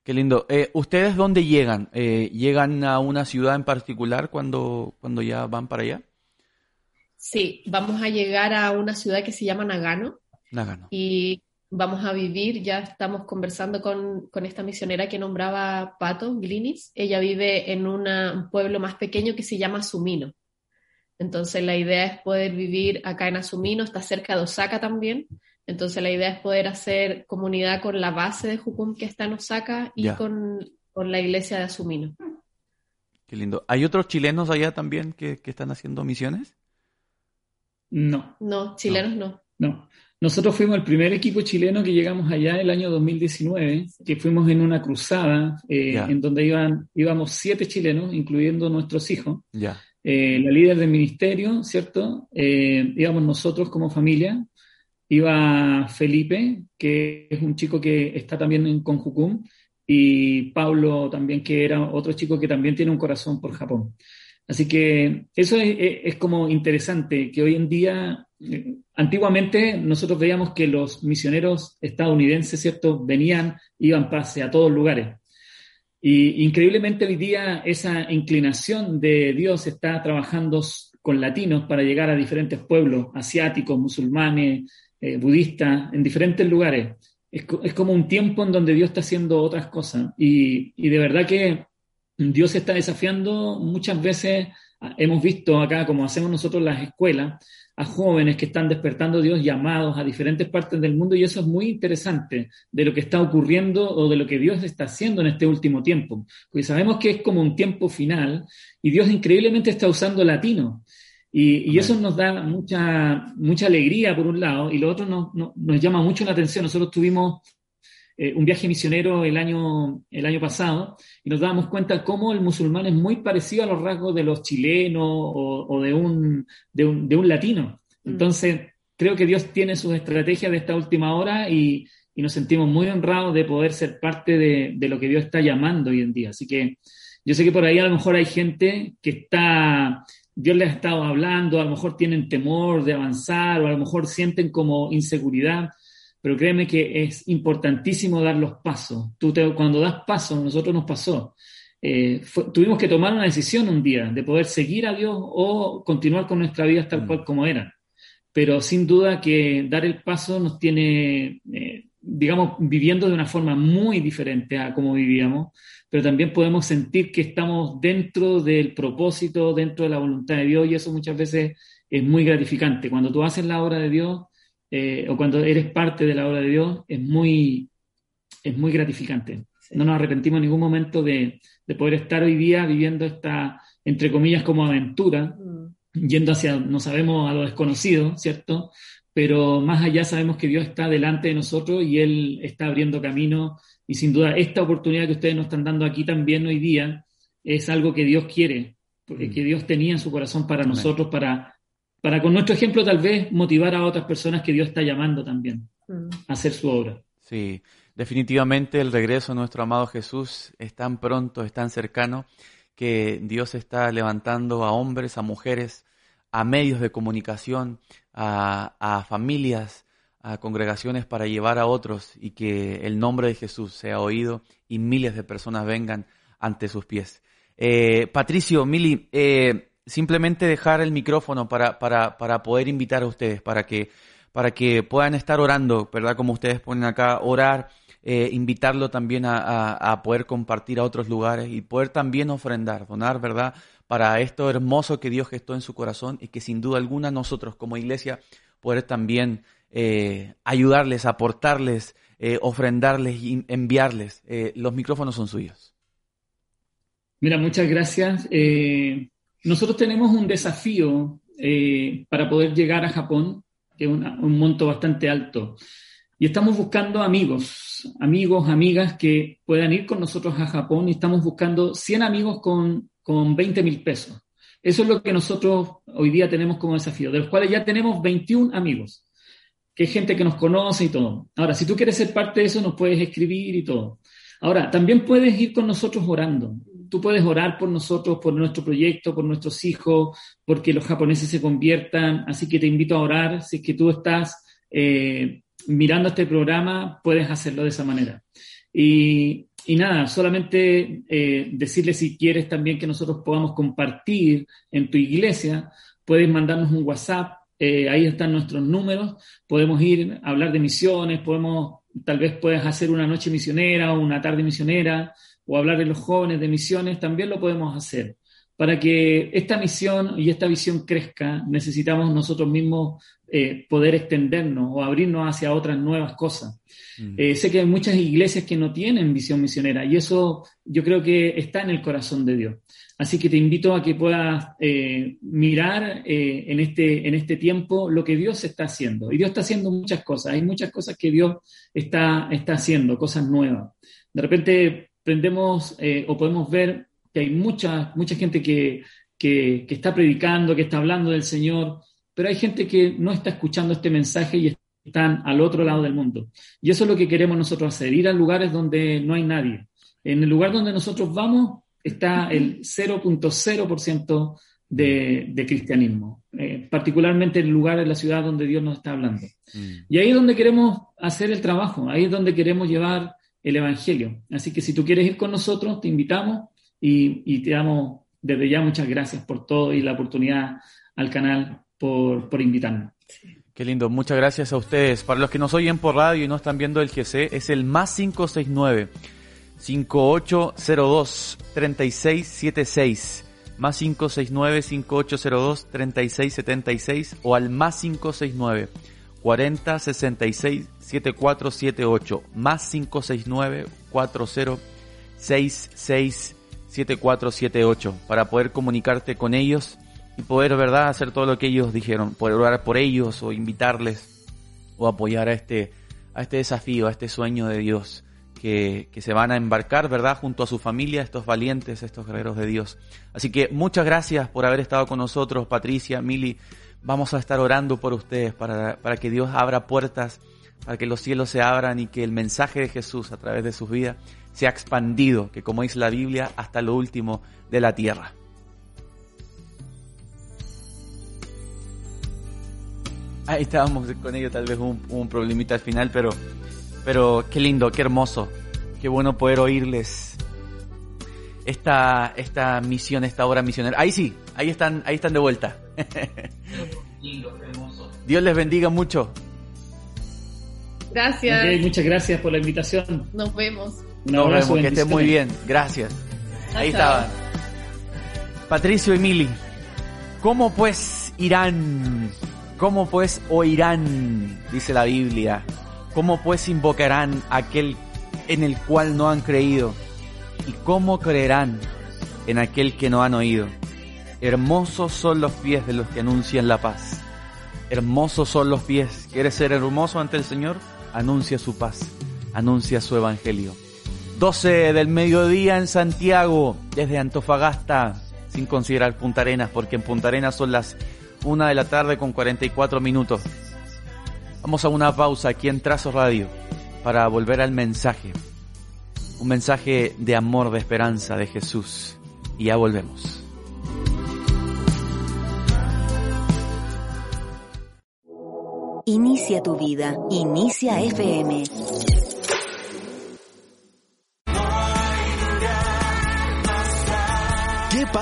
Qué lindo. Eh, ¿Ustedes dónde llegan? Eh, ¿Llegan a una ciudad en particular cuando, cuando ya van para allá? Sí, vamos a llegar a una ciudad que se llama Nagano Nagano. y vamos a vivir, ya estamos conversando con, con esta misionera que nombraba Pato, Glinis. Ella vive en una- un pueblo más pequeño que se llama Sumino. Entonces la idea es poder vivir acá en Asumino, está cerca de Osaka también. Entonces la idea es poder hacer comunidad con la base de Jukum que está en Osaka y con, con la iglesia de Asumino. Qué lindo. ¿Hay otros chilenos allá también que, que están haciendo misiones? No, No, chilenos no. no. Nosotros fuimos el primer equipo chileno que llegamos allá el año 2019, que fuimos en una cruzada eh, en donde iban, íbamos siete chilenos, incluyendo nuestros hijos. Eh, la líder del ministerio, ¿cierto? Eh, íbamos nosotros como familia, iba Felipe, que es un chico que está también en Conjucum, y Pablo también, que era otro chico que también tiene un corazón por Japón. Así que eso es, es- como interesante, que hoy en día, eh, antiguamente nosotros veíamos que los misioneros estadounidenses, ¿cierto?, venían, iban pase a todos lugares. Y increíblemente hoy día esa inclinación de Dios está trabajando con latinos para llegar a diferentes pueblos, asiáticos, musulmanes, eh, budistas, en diferentes lugares. Es, es como un tiempo en donde Dios está haciendo otras cosas. Y, y de verdad que Dios está desafiando muchas veces, ah, hemos visto acá, como hacemos nosotros las escuelas, a jóvenes que están despertando Dios llamados a diferentes partes del mundo y eso es muy interesante de lo que está ocurriendo o de lo que Dios está haciendo en este último tiempo. Porque sabemos que es como un tiempo final y Dios increíblemente está usando latino. Y, y eso nos da mucha, mucha alegría por un lado y lo otro nos, nos, nos llama mucho la atención. Nosotros tuvimos eh, un viaje misionero el año, el año pasado y nos dábamos cuenta cómo el musulmán es muy parecido a los rasgos de los chilenos o, o de, un, de, un, de un latino. Mm. Entonces, creo que Dios tiene sus estrategias de esta última hora y, y nos sentimos muy honrados de poder ser parte de, de lo que Dios está llamando hoy en día. Así que yo sé que por ahí a lo mejor hay gente que está, Dios les ha estado hablando, a lo mejor tienen temor de avanzar o a lo mejor sienten como inseguridad, pero créeme que es importantísimo dar los pasos. Tú te- cuando das pasos, nosotros nos pasó. eh, fue- tuvimos que tomar una decisión un día de poder seguir a Dios o continuar con nuestra vida tal cual como era. Pero sin duda que dar el paso nos tiene, eh, digamos, viviendo de una forma muy diferente a como vivíamos, pero también podemos sentir que estamos dentro del propósito, dentro de la voluntad de Dios, y eso muchas veces es muy gratificante. Cuando tú haces la obra de Dios, eh, o cuando eres parte de la obra de Dios, es muy, es muy gratificante. No nos arrepentimos en ningún momento de, de poder estar hoy día viviendo esta, entre comillas, como aventura, yendo hacia, no sabemos, a lo desconocido, ¿cierto? Pero más allá sabemos que Dios está delante de nosotros y Él está abriendo camino y sin duda esta oportunidad que ustedes nos están dando aquí también hoy día es algo que Dios quiere, porque- que Dios tenía en su corazón para Amén. nosotros, para, para con nuestro ejemplo tal vez motivar a otras personas que Dios está llamando también a hacer su obra. Sí, definitivamente el regreso de nuestro amado Jesús es tan pronto, es tan cercano, que Dios está levantando a hombres, a mujeres, a medios de comunicación, a, a familias, a congregaciones para llevar a otros y que el nombre de Jesús sea oído y miles de personas vengan ante sus pies. Eh, Patricio, Mili, eh, simplemente dejar el micrófono para, para, para poder invitar a ustedes, para que, para que puedan estar orando, ¿verdad? Como ustedes ponen acá, orar, eh, invitarlo también a, a- poder compartir a otros lugares y poder también ofrendar, donar, ¿verdad? Para esto hermoso que Dios gestó en su corazón y que sin duda alguna nosotros como iglesia poder también eh, ayudarles, aportarles, eh, ofrendarles y enviarles. Los micrófonos son suyos. Mira, muchas gracias. Nosotros tenemos un desafío eh, para poder llegar a Japón, que es una- un monto bastante alto. Y estamos buscando amigos, amigos, amigas que puedan ir con nosotros a Japón y estamos buscando 100 amigos con, con 20 mil pesos. Eso es lo que nosotros hoy día tenemos como desafío, de los cuales ya tenemos 21 amigos, que es gente que nos conoce y todo. Ahora, si tú quieres ser parte de eso, nos puedes escribir y todo. Ahora, también puedes ir con nosotros orando. Tú puedes orar por nosotros, por nuestro proyecto, por nuestros hijos, porque los japoneses se conviertan. Así que te invito a orar. Si es que tú estás eh, mirando este programa, puedes hacerlo de esa manera. Y, nada, solamente eh, decirle si quieres también que nosotros podamos compartir en tu iglesia, puedes mandarnos un WhatsApp, eh, ahí están nuestros números, podemos ir a hablar de misiones, podemos, tal vez puedes hacer una noche misionera o una tarde misionera, o hablar de los jóvenes de misiones, también lo podemos hacer. Para que esta misión y esta visión crezca, necesitamos nosotros mismos eh, poder extendernos o abrirnos hacia otras nuevas cosas. Eh, sé que hay muchas iglesias que no tienen visión misionera y eso yo creo que está en el corazón de Dios. Así que te invito a que puedas eh, mirar en, este, en este tiempo lo que Dios está haciendo. Y Dios está haciendo muchas cosas. Hay muchas cosas que Dios está, está haciendo, cosas nuevas. De repente prendemos eh, o podemos ver que hay mucha, mucha gente que, que, que está predicando, que está hablando del Señor, pero hay gente que no está escuchando este mensaje y están al otro lado del mundo. Y eso es lo que queremos nosotros hacer, ir a lugares donde no hay nadie. En el lugar donde nosotros vamos está el 0.0% de, de cristianismo, eh, particularmente en el lugar, en la ciudad donde Dios nos está hablando. Y ahí es donde queremos hacer el trabajo, ahí es donde queremos llevar el Evangelio. Así que si tú quieres ir con nosotros, te invitamos y, te damos desde ya muchas gracias por todo y la oportunidad al canal por, por invitarnos. Qué lindo, muchas gracias a ustedes. Para los que nos oyen por radio y no están viendo el GC, es el más 569 5802 3676 más 569 5802 3676 o al más 569 40 66 7478 más 569 40 66 7478 para poder comunicarte con ellos y poder, ¿verdad?, hacer todo lo que ellos dijeron, poder orar por ellos o invitarles o apoyar a este, a este desafío, a este sueño de Dios que, que se van a embarcar, ¿verdad? Junto a su familia, estos valientes, estos guerreros de Dios. Así que muchas gracias por haber estado con nosotros, Patricia, Mili. Vamos a estar orando por ustedes para, para que Dios abra puertas, para que los cielos se abran y que el mensaje de Jesús a través de sus vidas sea expandido, que como dice la Biblia, hasta lo último de la tierra. Ahí estábamos con ello, tal vez un, un problemita al final, pero, pero qué lindo, qué hermoso, qué bueno poder oírles esta, esta misión, esta obra misionera. Ahí sí, ahí están, ahí están de vuelta. Dios les bendiga mucho. Gracias. Muchas gracias por la invitación. Nos vemos. Un Nos abrazo, vemos, que estén muy bien. Gracias. Ahí estaban. Patricio y Mili. ¿Cómo pues irán? ¿Cómo pues oirán? Dice la Biblia. ¿Cómo pues invocarán aquel en el cual no han creído? ¿Y cómo creerán en aquel que no han oído? Hermosos son los pies de los que anuncian la paz. Hermosos son los pies. ¿Quieres ser hermoso ante el Señor? Anuncia su paz. Anuncia su evangelio. 12 del mediodía en Santiago, desde Antofagasta, sin considerar Punta Arenas, porque en Punta Arenas son las 1 de la tarde con 44 minutos. Vamos a una pausa aquí en Trazo Radio para volver al mensaje. Un mensaje de amor, de esperanza de Jesús. Y ya volvemos. Inicia tu vida. Inicia FM.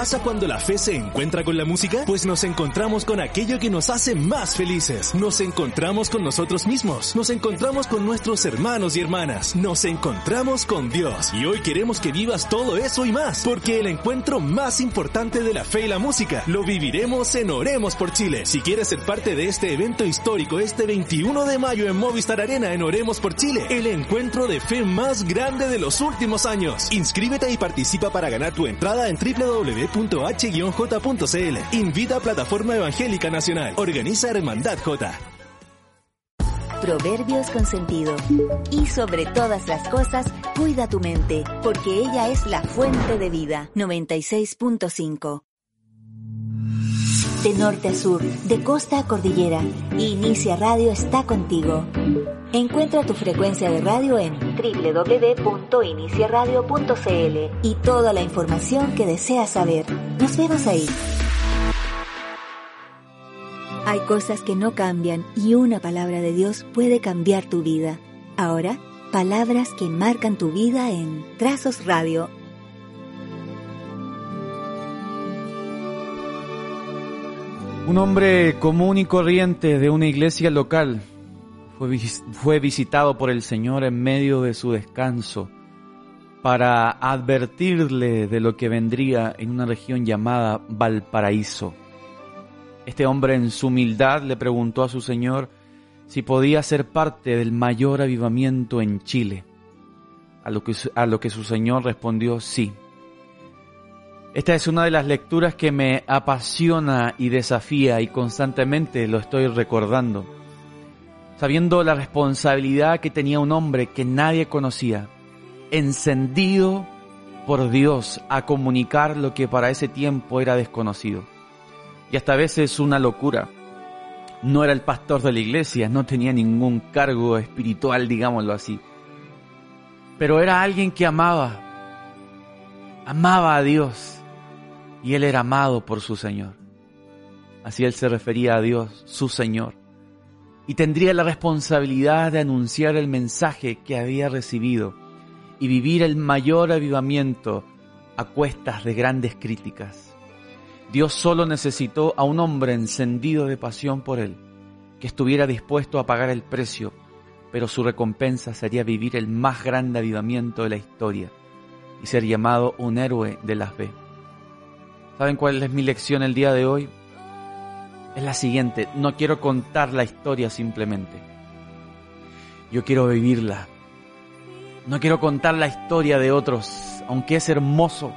Pasa cuando la fe se encuentra con la música? Pues nos encontramos con aquello que nos hace más felices. Nos encontramos con nosotros mismos. Nos encontramos con nuestros hermanos y hermanas. Nos encontramos con Dios. Y hoy queremos que vivas todo eso y más. Porque el encuentro más importante de la fe y la música lo viviremos en Oremos por Chile. Si quieres ser parte de este evento histórico este 21 de mayo en Movistar Arena en Oremos por Chile, el encuentro de fe más grande de los últimos años. Inscríbete y participa para ganar tu entrada en www.h-j.cl. Invita a Plataforma Evangélica Nacional. Organiza Hermandad J. Proverbios con sentido. Y sobre todas las cosas, cuida tu mente, porque ella es la fuente de vida. 96.5. De norte a sur, de costa a cordillera, Inicia Radio está contigo. Encuentra tu frecuencia de radio en www.iniciaradio.cl y toda la información que deseas saber. Nos vemos ahí. Hay cosas que no cambian y una palabra de Dios puede cambiar tu vida. Ahora, palabras que marcan tu vida en Trazos Radio. Un hombre común y corriente de una iglesia local fue, fue visitado por el Señor en medio de su descanso para advertirle de lo que vendría en una región llamada Valparaíso. Este hombre en su humildad le preguntó a su Señor si podía ser parte del mayor avivamiento en Chile, a lo que, a lo que su Señor respondió sí. Esta es una de las lecturas que me apasiona y desafía y constantemente lo estoy recordando, sabiendo la responsabilidad que tenía un hombre que nadie conocía, encendido por Dios a comunicar lo que para ese tiempo era desconocido. Y hasta a veces una locura. No era el pastor de la iglesia, no tenía ningún cargo espiritual, digámoslo así. Pero era alguien que amaba, amaba a Dios y él era amado por su Señor. Así él se refería a Dios, su Señor. Y tendría la responsabilidad de anunciar el mensaje que había recibido y vivir el mayor avivamiento a cuestas de grandes críticas. Dios solo necesitó a un hombre encendido de pasión por él, que estuviera dispuesto a pagar el precio, pero su recompensa sería vivir el más grande avivamiento de la historia y ser llamado un héroe de la fe. ¿Saben cuál es mi lección el día de hoy? Es la siguiente, no quiero contar la historia simplemente. Yo quiero vivirla. No quiero contar la historia de otros, aunque es hermoso.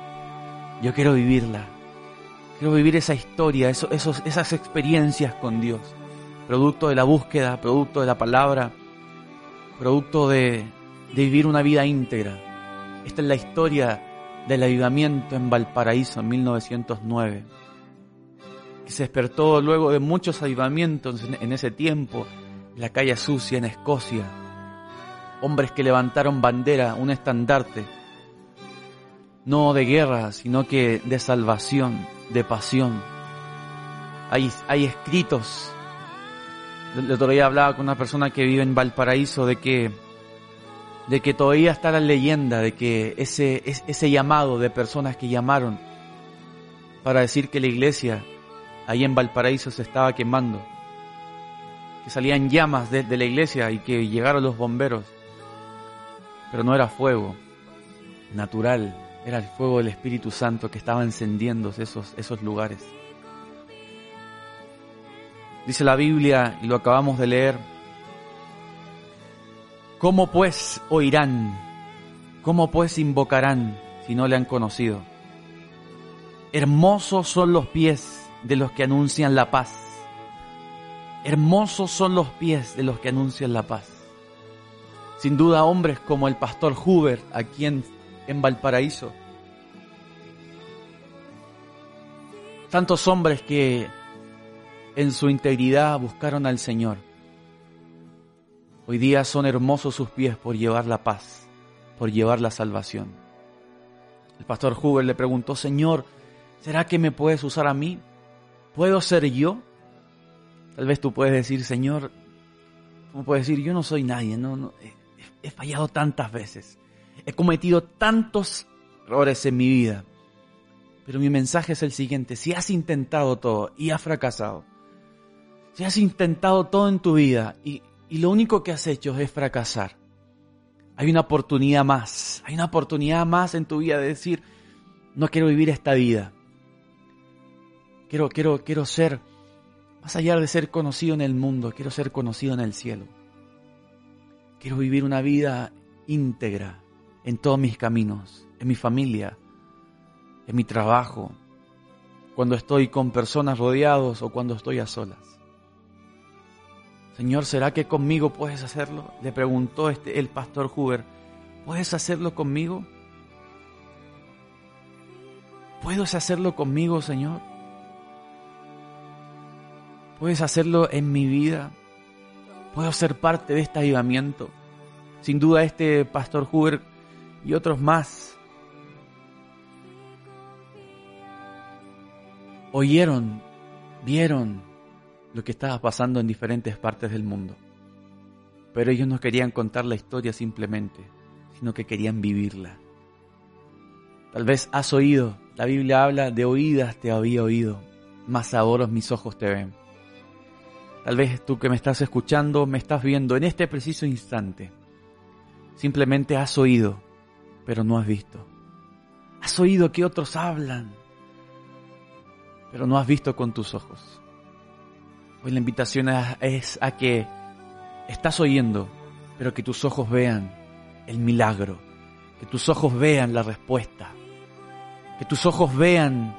Yo quiero vivirla. Quiero vivir esa historia, eso- esos, esas experiencias con Dios. Producto de la búsqueda, producto de la palabra, producto de vivir una vida íntegra. Esta es la historia del avivamiento en Valparaíso en 1909, que se despertó luego de muchos avivamientos en, ese tiempo, en la calle sucia en Escocia, hombres que levantaron bandera, un estandarte, no de guerra, sino que de salvación, de pasión. Hay, hay escritos. El otro día hablaba con una persona que vive en Valparaíso de que, de que todavía está la leyenda de que ese, es- ese llamado de personas que llamaron para decir que la iglesia ahí en Valparaíso se estaba quemando, que salían llamas de, de la iglesia y que llegaron los bomberos, pero no era fuego natural, era el fuego del Espíritu Santo que estaba encendiendo esos, esos lugares. Dice la Biblia, y lo acabamos de leer, ¿cómo pues oirán? ¿Cómo pues invocarán si no le han conocido? Hermosos son los pies de los que anuncian la paz. Hermosos son los pies de los que anuncian la paz. Sin duda hombres como el pastor Huber aquí en, en Valparaíso. Tantos hombres que en su integridad buscaron al Señor. Hoy día son hermosos sus pies por llevar la paz, por llevar la salvación. El pastor Huber le preguntó, Señor, ¿será que me puedes usar a mí? ¿Puedo ser yo? Tal vez tú puedes decir, Señor, tú puedes decir, yo no soy nadie, no, he, he fallado tantas veces, he cometido tantos errores en mi vida. Pero mi mensaje es el siguiente, si has intentado todo y has fracasado, si has intentado todo en tu vida y, y lo único que has hecho es fracasar, hay una oportunidad más, hay una oportunidad más en tu vida de decir, no quiero vivir esta vida. Quiero, quiero, quiero ser, más allá de ser conocido en el mundo, quiero ser conocido en el cielo. Quiero vivir una vida íntegra en todos mis caminos, en mi familia, en mi trabajo, cuando estoy con personas rodeados o cuando estoy a solas. Señor, ¿será que conmigo puedes hacerlo? Le preguntó este, el pastor Huber. ¿Puedes hacerlo conmigo? ¿Puedes hacerlo conmigo, Señor? ¿Puedes hacerlo en mi vida? ¿Puedo ser parte de este avivamiento? Sin duda este pastor Huber y otros más oyeron, vieron lo que estaba pasando en diferentes partes del mundo. Pero ellos no querían contar la historia simplemente, sino que querían vivirla. Tal vez has oído, la Biblia habla de oídas te había oído, mas ahora mis ojos te ven. Tal vez tú que me estás escuchando, me estás viendo en este preciso instante. Simplemente has oído, pero no has visto. Has oído que otros hablan, pero no has visto con tus ojos. Hoy la invitación es- a que estás oyendo, pero que tus ojos vean el milagro, que tus ojos vean la respuesta, que tus ojos vean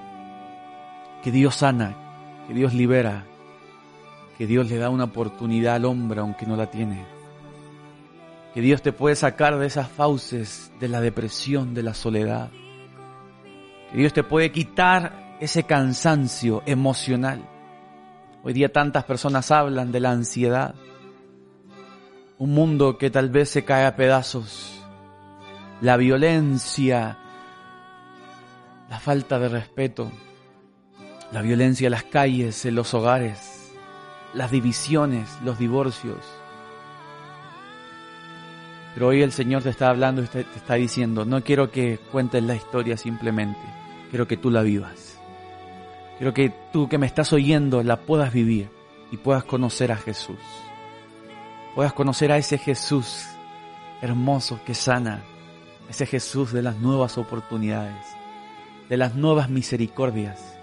que Dios sana, que Dios libera, que Dios le da una oportunidad al hombre aunque no la tiene, que Dios te puede sacar de esas fauces de la depresión, de la soledad, que Dios te puede quitar ese cansancio emocional. Hoy día tantas personas hablan de la ansiedad, un mundo que tal vez se cae a pedazos, la violencia, la falta de respeto, la violencia en las calles, en los hogares, las divisiones, los divorcios. Pero hoy el Señor te está hablando y te está diciendo, no quiero que cuentes la historia simplemente, quiero que tú la vivas. Quiero que tú que me estás oyendo la puedas vivir y puedas conocer a Jesús. Puedas conocer a ese Jesús hermoso que sana, ese Jesús de las nuevas oportunidades, de las nuevas misericordias,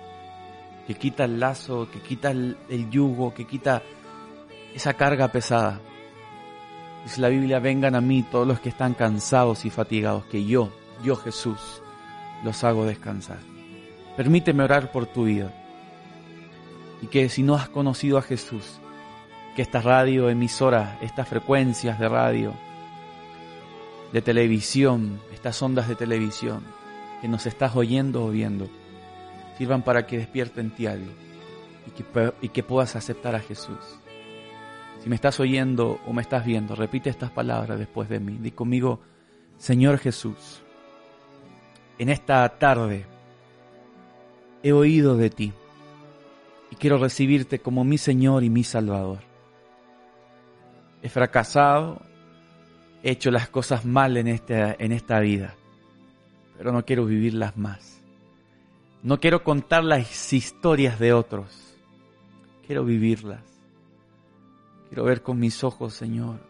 que quita el lazo, que quita el, yugo, que quita esa carga pesada. Dice la Biblia, vengan a mí todos los que están cansados y fatigados, que yo, yo Jesús, los hago descansar. Permíteme orar por tu vida. Y que si no has conocido a Jesús, que esta radio emisora, estas frecuencias de radio, de televisión, estas ondas de televisión, que nos estás oyendo o viendo, sirvan para que despierte en ti algo y que, puedas aceptar a Jesús. Si me estás oyendo o me estás viendo, repite estas palabras después de mí. Di conmigo, Señor Jesús, en esta tarde he oído de ti y quiero recibirte como mi Señor y mi Salvador. He fracasado, he hecho las cosas mal en esta, en esta vida, pero no quiero vivirlas más. No quiero contar las historias de otros, quiero vivirlas. Quiero ver con mis ojos, Señor,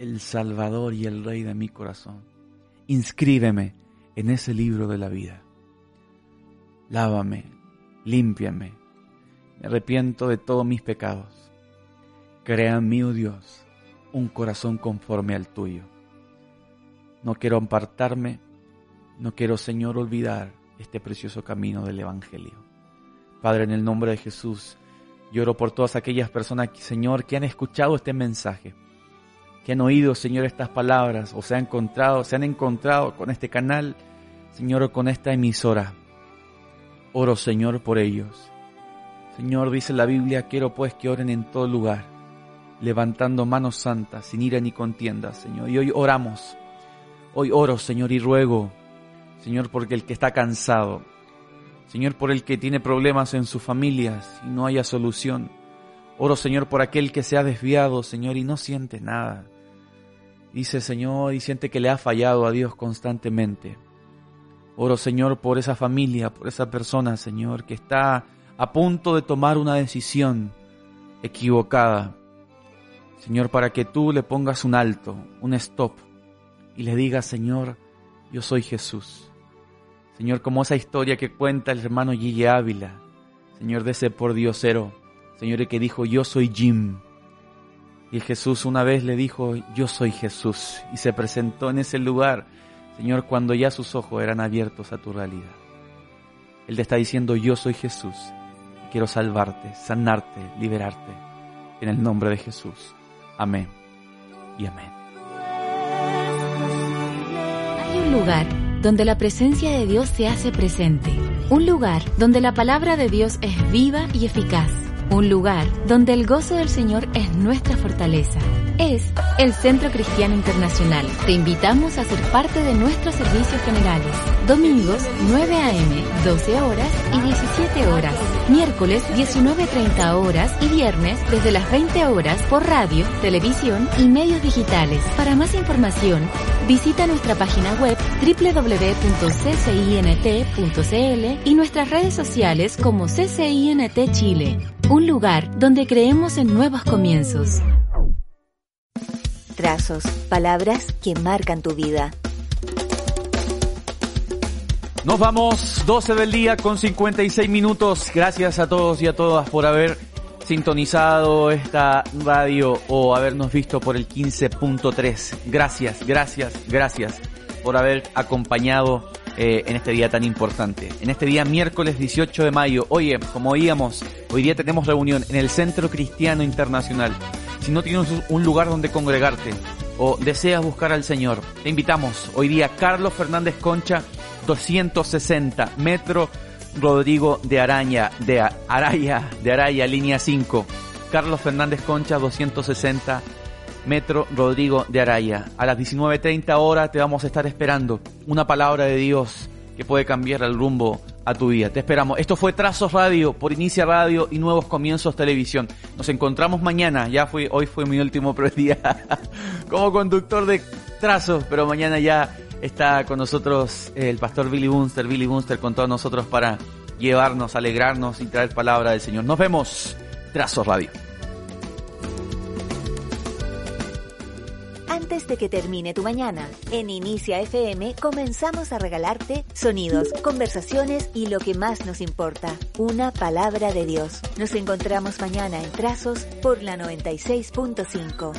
el Salvador y el Rey de mi corazón. Inscríbeme en ese libro de la vida. Lávame, límpiame. Me arrepiento de todos mis pecados. Crea en mí, oh Dios, un corazón conforme al tuyo. No quiero apartarme, no quiero, Señor, olvidar este precioso camino del Evangelio. Padre, en el nombre de Jesús, lloro por todas aquellas personas, Señor, que han escuchado este mensaje, que han oído, Señor, estas palabras, o se han encontrado, se han encontrado con este canal, Señor, o con esta emisora. Oro, Señor, por ellos. Señor, dice la Biblia, quiero pues que oren en todo lugar, levantando manos santas, sin ira ni contienda, Señor. Y hoy oramos, hoy oro, Señor, y ruego, Señor, porque el que está cansado, Señor, por el que tiene problemas en sus familias y no haya solución. Oro, Señor, por aquel que se ha desviado, Señor, y no siente nada. Dice, Señor, y siente que le ha fallado a Dios constantemente. Oro, Señor, por esa familia, por esa persona, Señor, que está a punto de tomar una decisión equivocada. Señor, para que tú le pongas un alto, un stop, y le digas, Señor, yo soy Jesús. Señor, como esa historia que cuenta el hermano Gigi Ávila, Señor, de ese por Diosero, Señor, que dijo, yo soy Jim. Y Jesús una vez le dijo, yo soy Jesús, y se presentó en ese lugar Señor, cuando ya sus ojos eran abiertos a tu realidad. Él te está diciendo, yo soy Jesús. Quiero salvarte, sanarte, liberarte. En el nombre de Jesús. Amén y amén. Hay un lugar donde la presencia de Dios se hace presente. Un lugar donde la palabra de Dios es viva y eficaz. Un lugar donde el gozo del Señor es nuestra fortaleza es el Centro Cristiano Internacional. Te invitamos a ser parte de nuestros servicios generales. Domingos 9 a.m., 12 horas y 17 horas. Miércoles 19.30 horas y viernes desde las 20 horas por radio, televisión y medios digitales. Para más información, visita nuestra página web www.ccint.cl y nuestras redes sociales como CCINT Chile. Un lugar donde creemos en nuevos comienzos. Trazos, palabras que marcan tu vida. Nos vamos, 12 del día con 56 minutos. Gracias a todos y a todas por haber sintonizado esta radio o habernos visto por el 15.3. Gracias, gracias, gracias por haber acompañado eh, en este día tan importante. En este día miércoles 18 de mayo. Oye, como oíamos, hoy día tenemos reunión en el Centro Cristiano Internacional si no tienes un lugar donde congregarte o deseas buscar al Señor, te invitamos hoy día Carlos Fernández Concha, 260 Metro Rodrigo de Araña, de Araya, de Araya, línea 5. Carlos Fernández Concha, 260 Metro Rodrigo de Araya. A las 19.30 horas te vamos a estar esperando una palabra de Dios que puede cambiar el rumbo a tu vida. Te esperamos. Esto fue Trazos Radio por Inicia Radio y Nuevos Comienzos Televisión. Nos encontramos mañana. Ya hoy fue mi último día como conductor de Trazos, pero mañana ya está con nosotros el pastor Billy Bunster, Billy Bunster con todos nosotros para llevarnos, alegrarnos y traer palabra del Señor. Nos vemos. Trazos Radio. Antes de que termine tu mañana, en Inicia FM comenzamos a regalarte sonidos, conversaciones y lo que más nos importa, una palabra de Dios. Nos encontramos mañana en Trazos por la 96.5.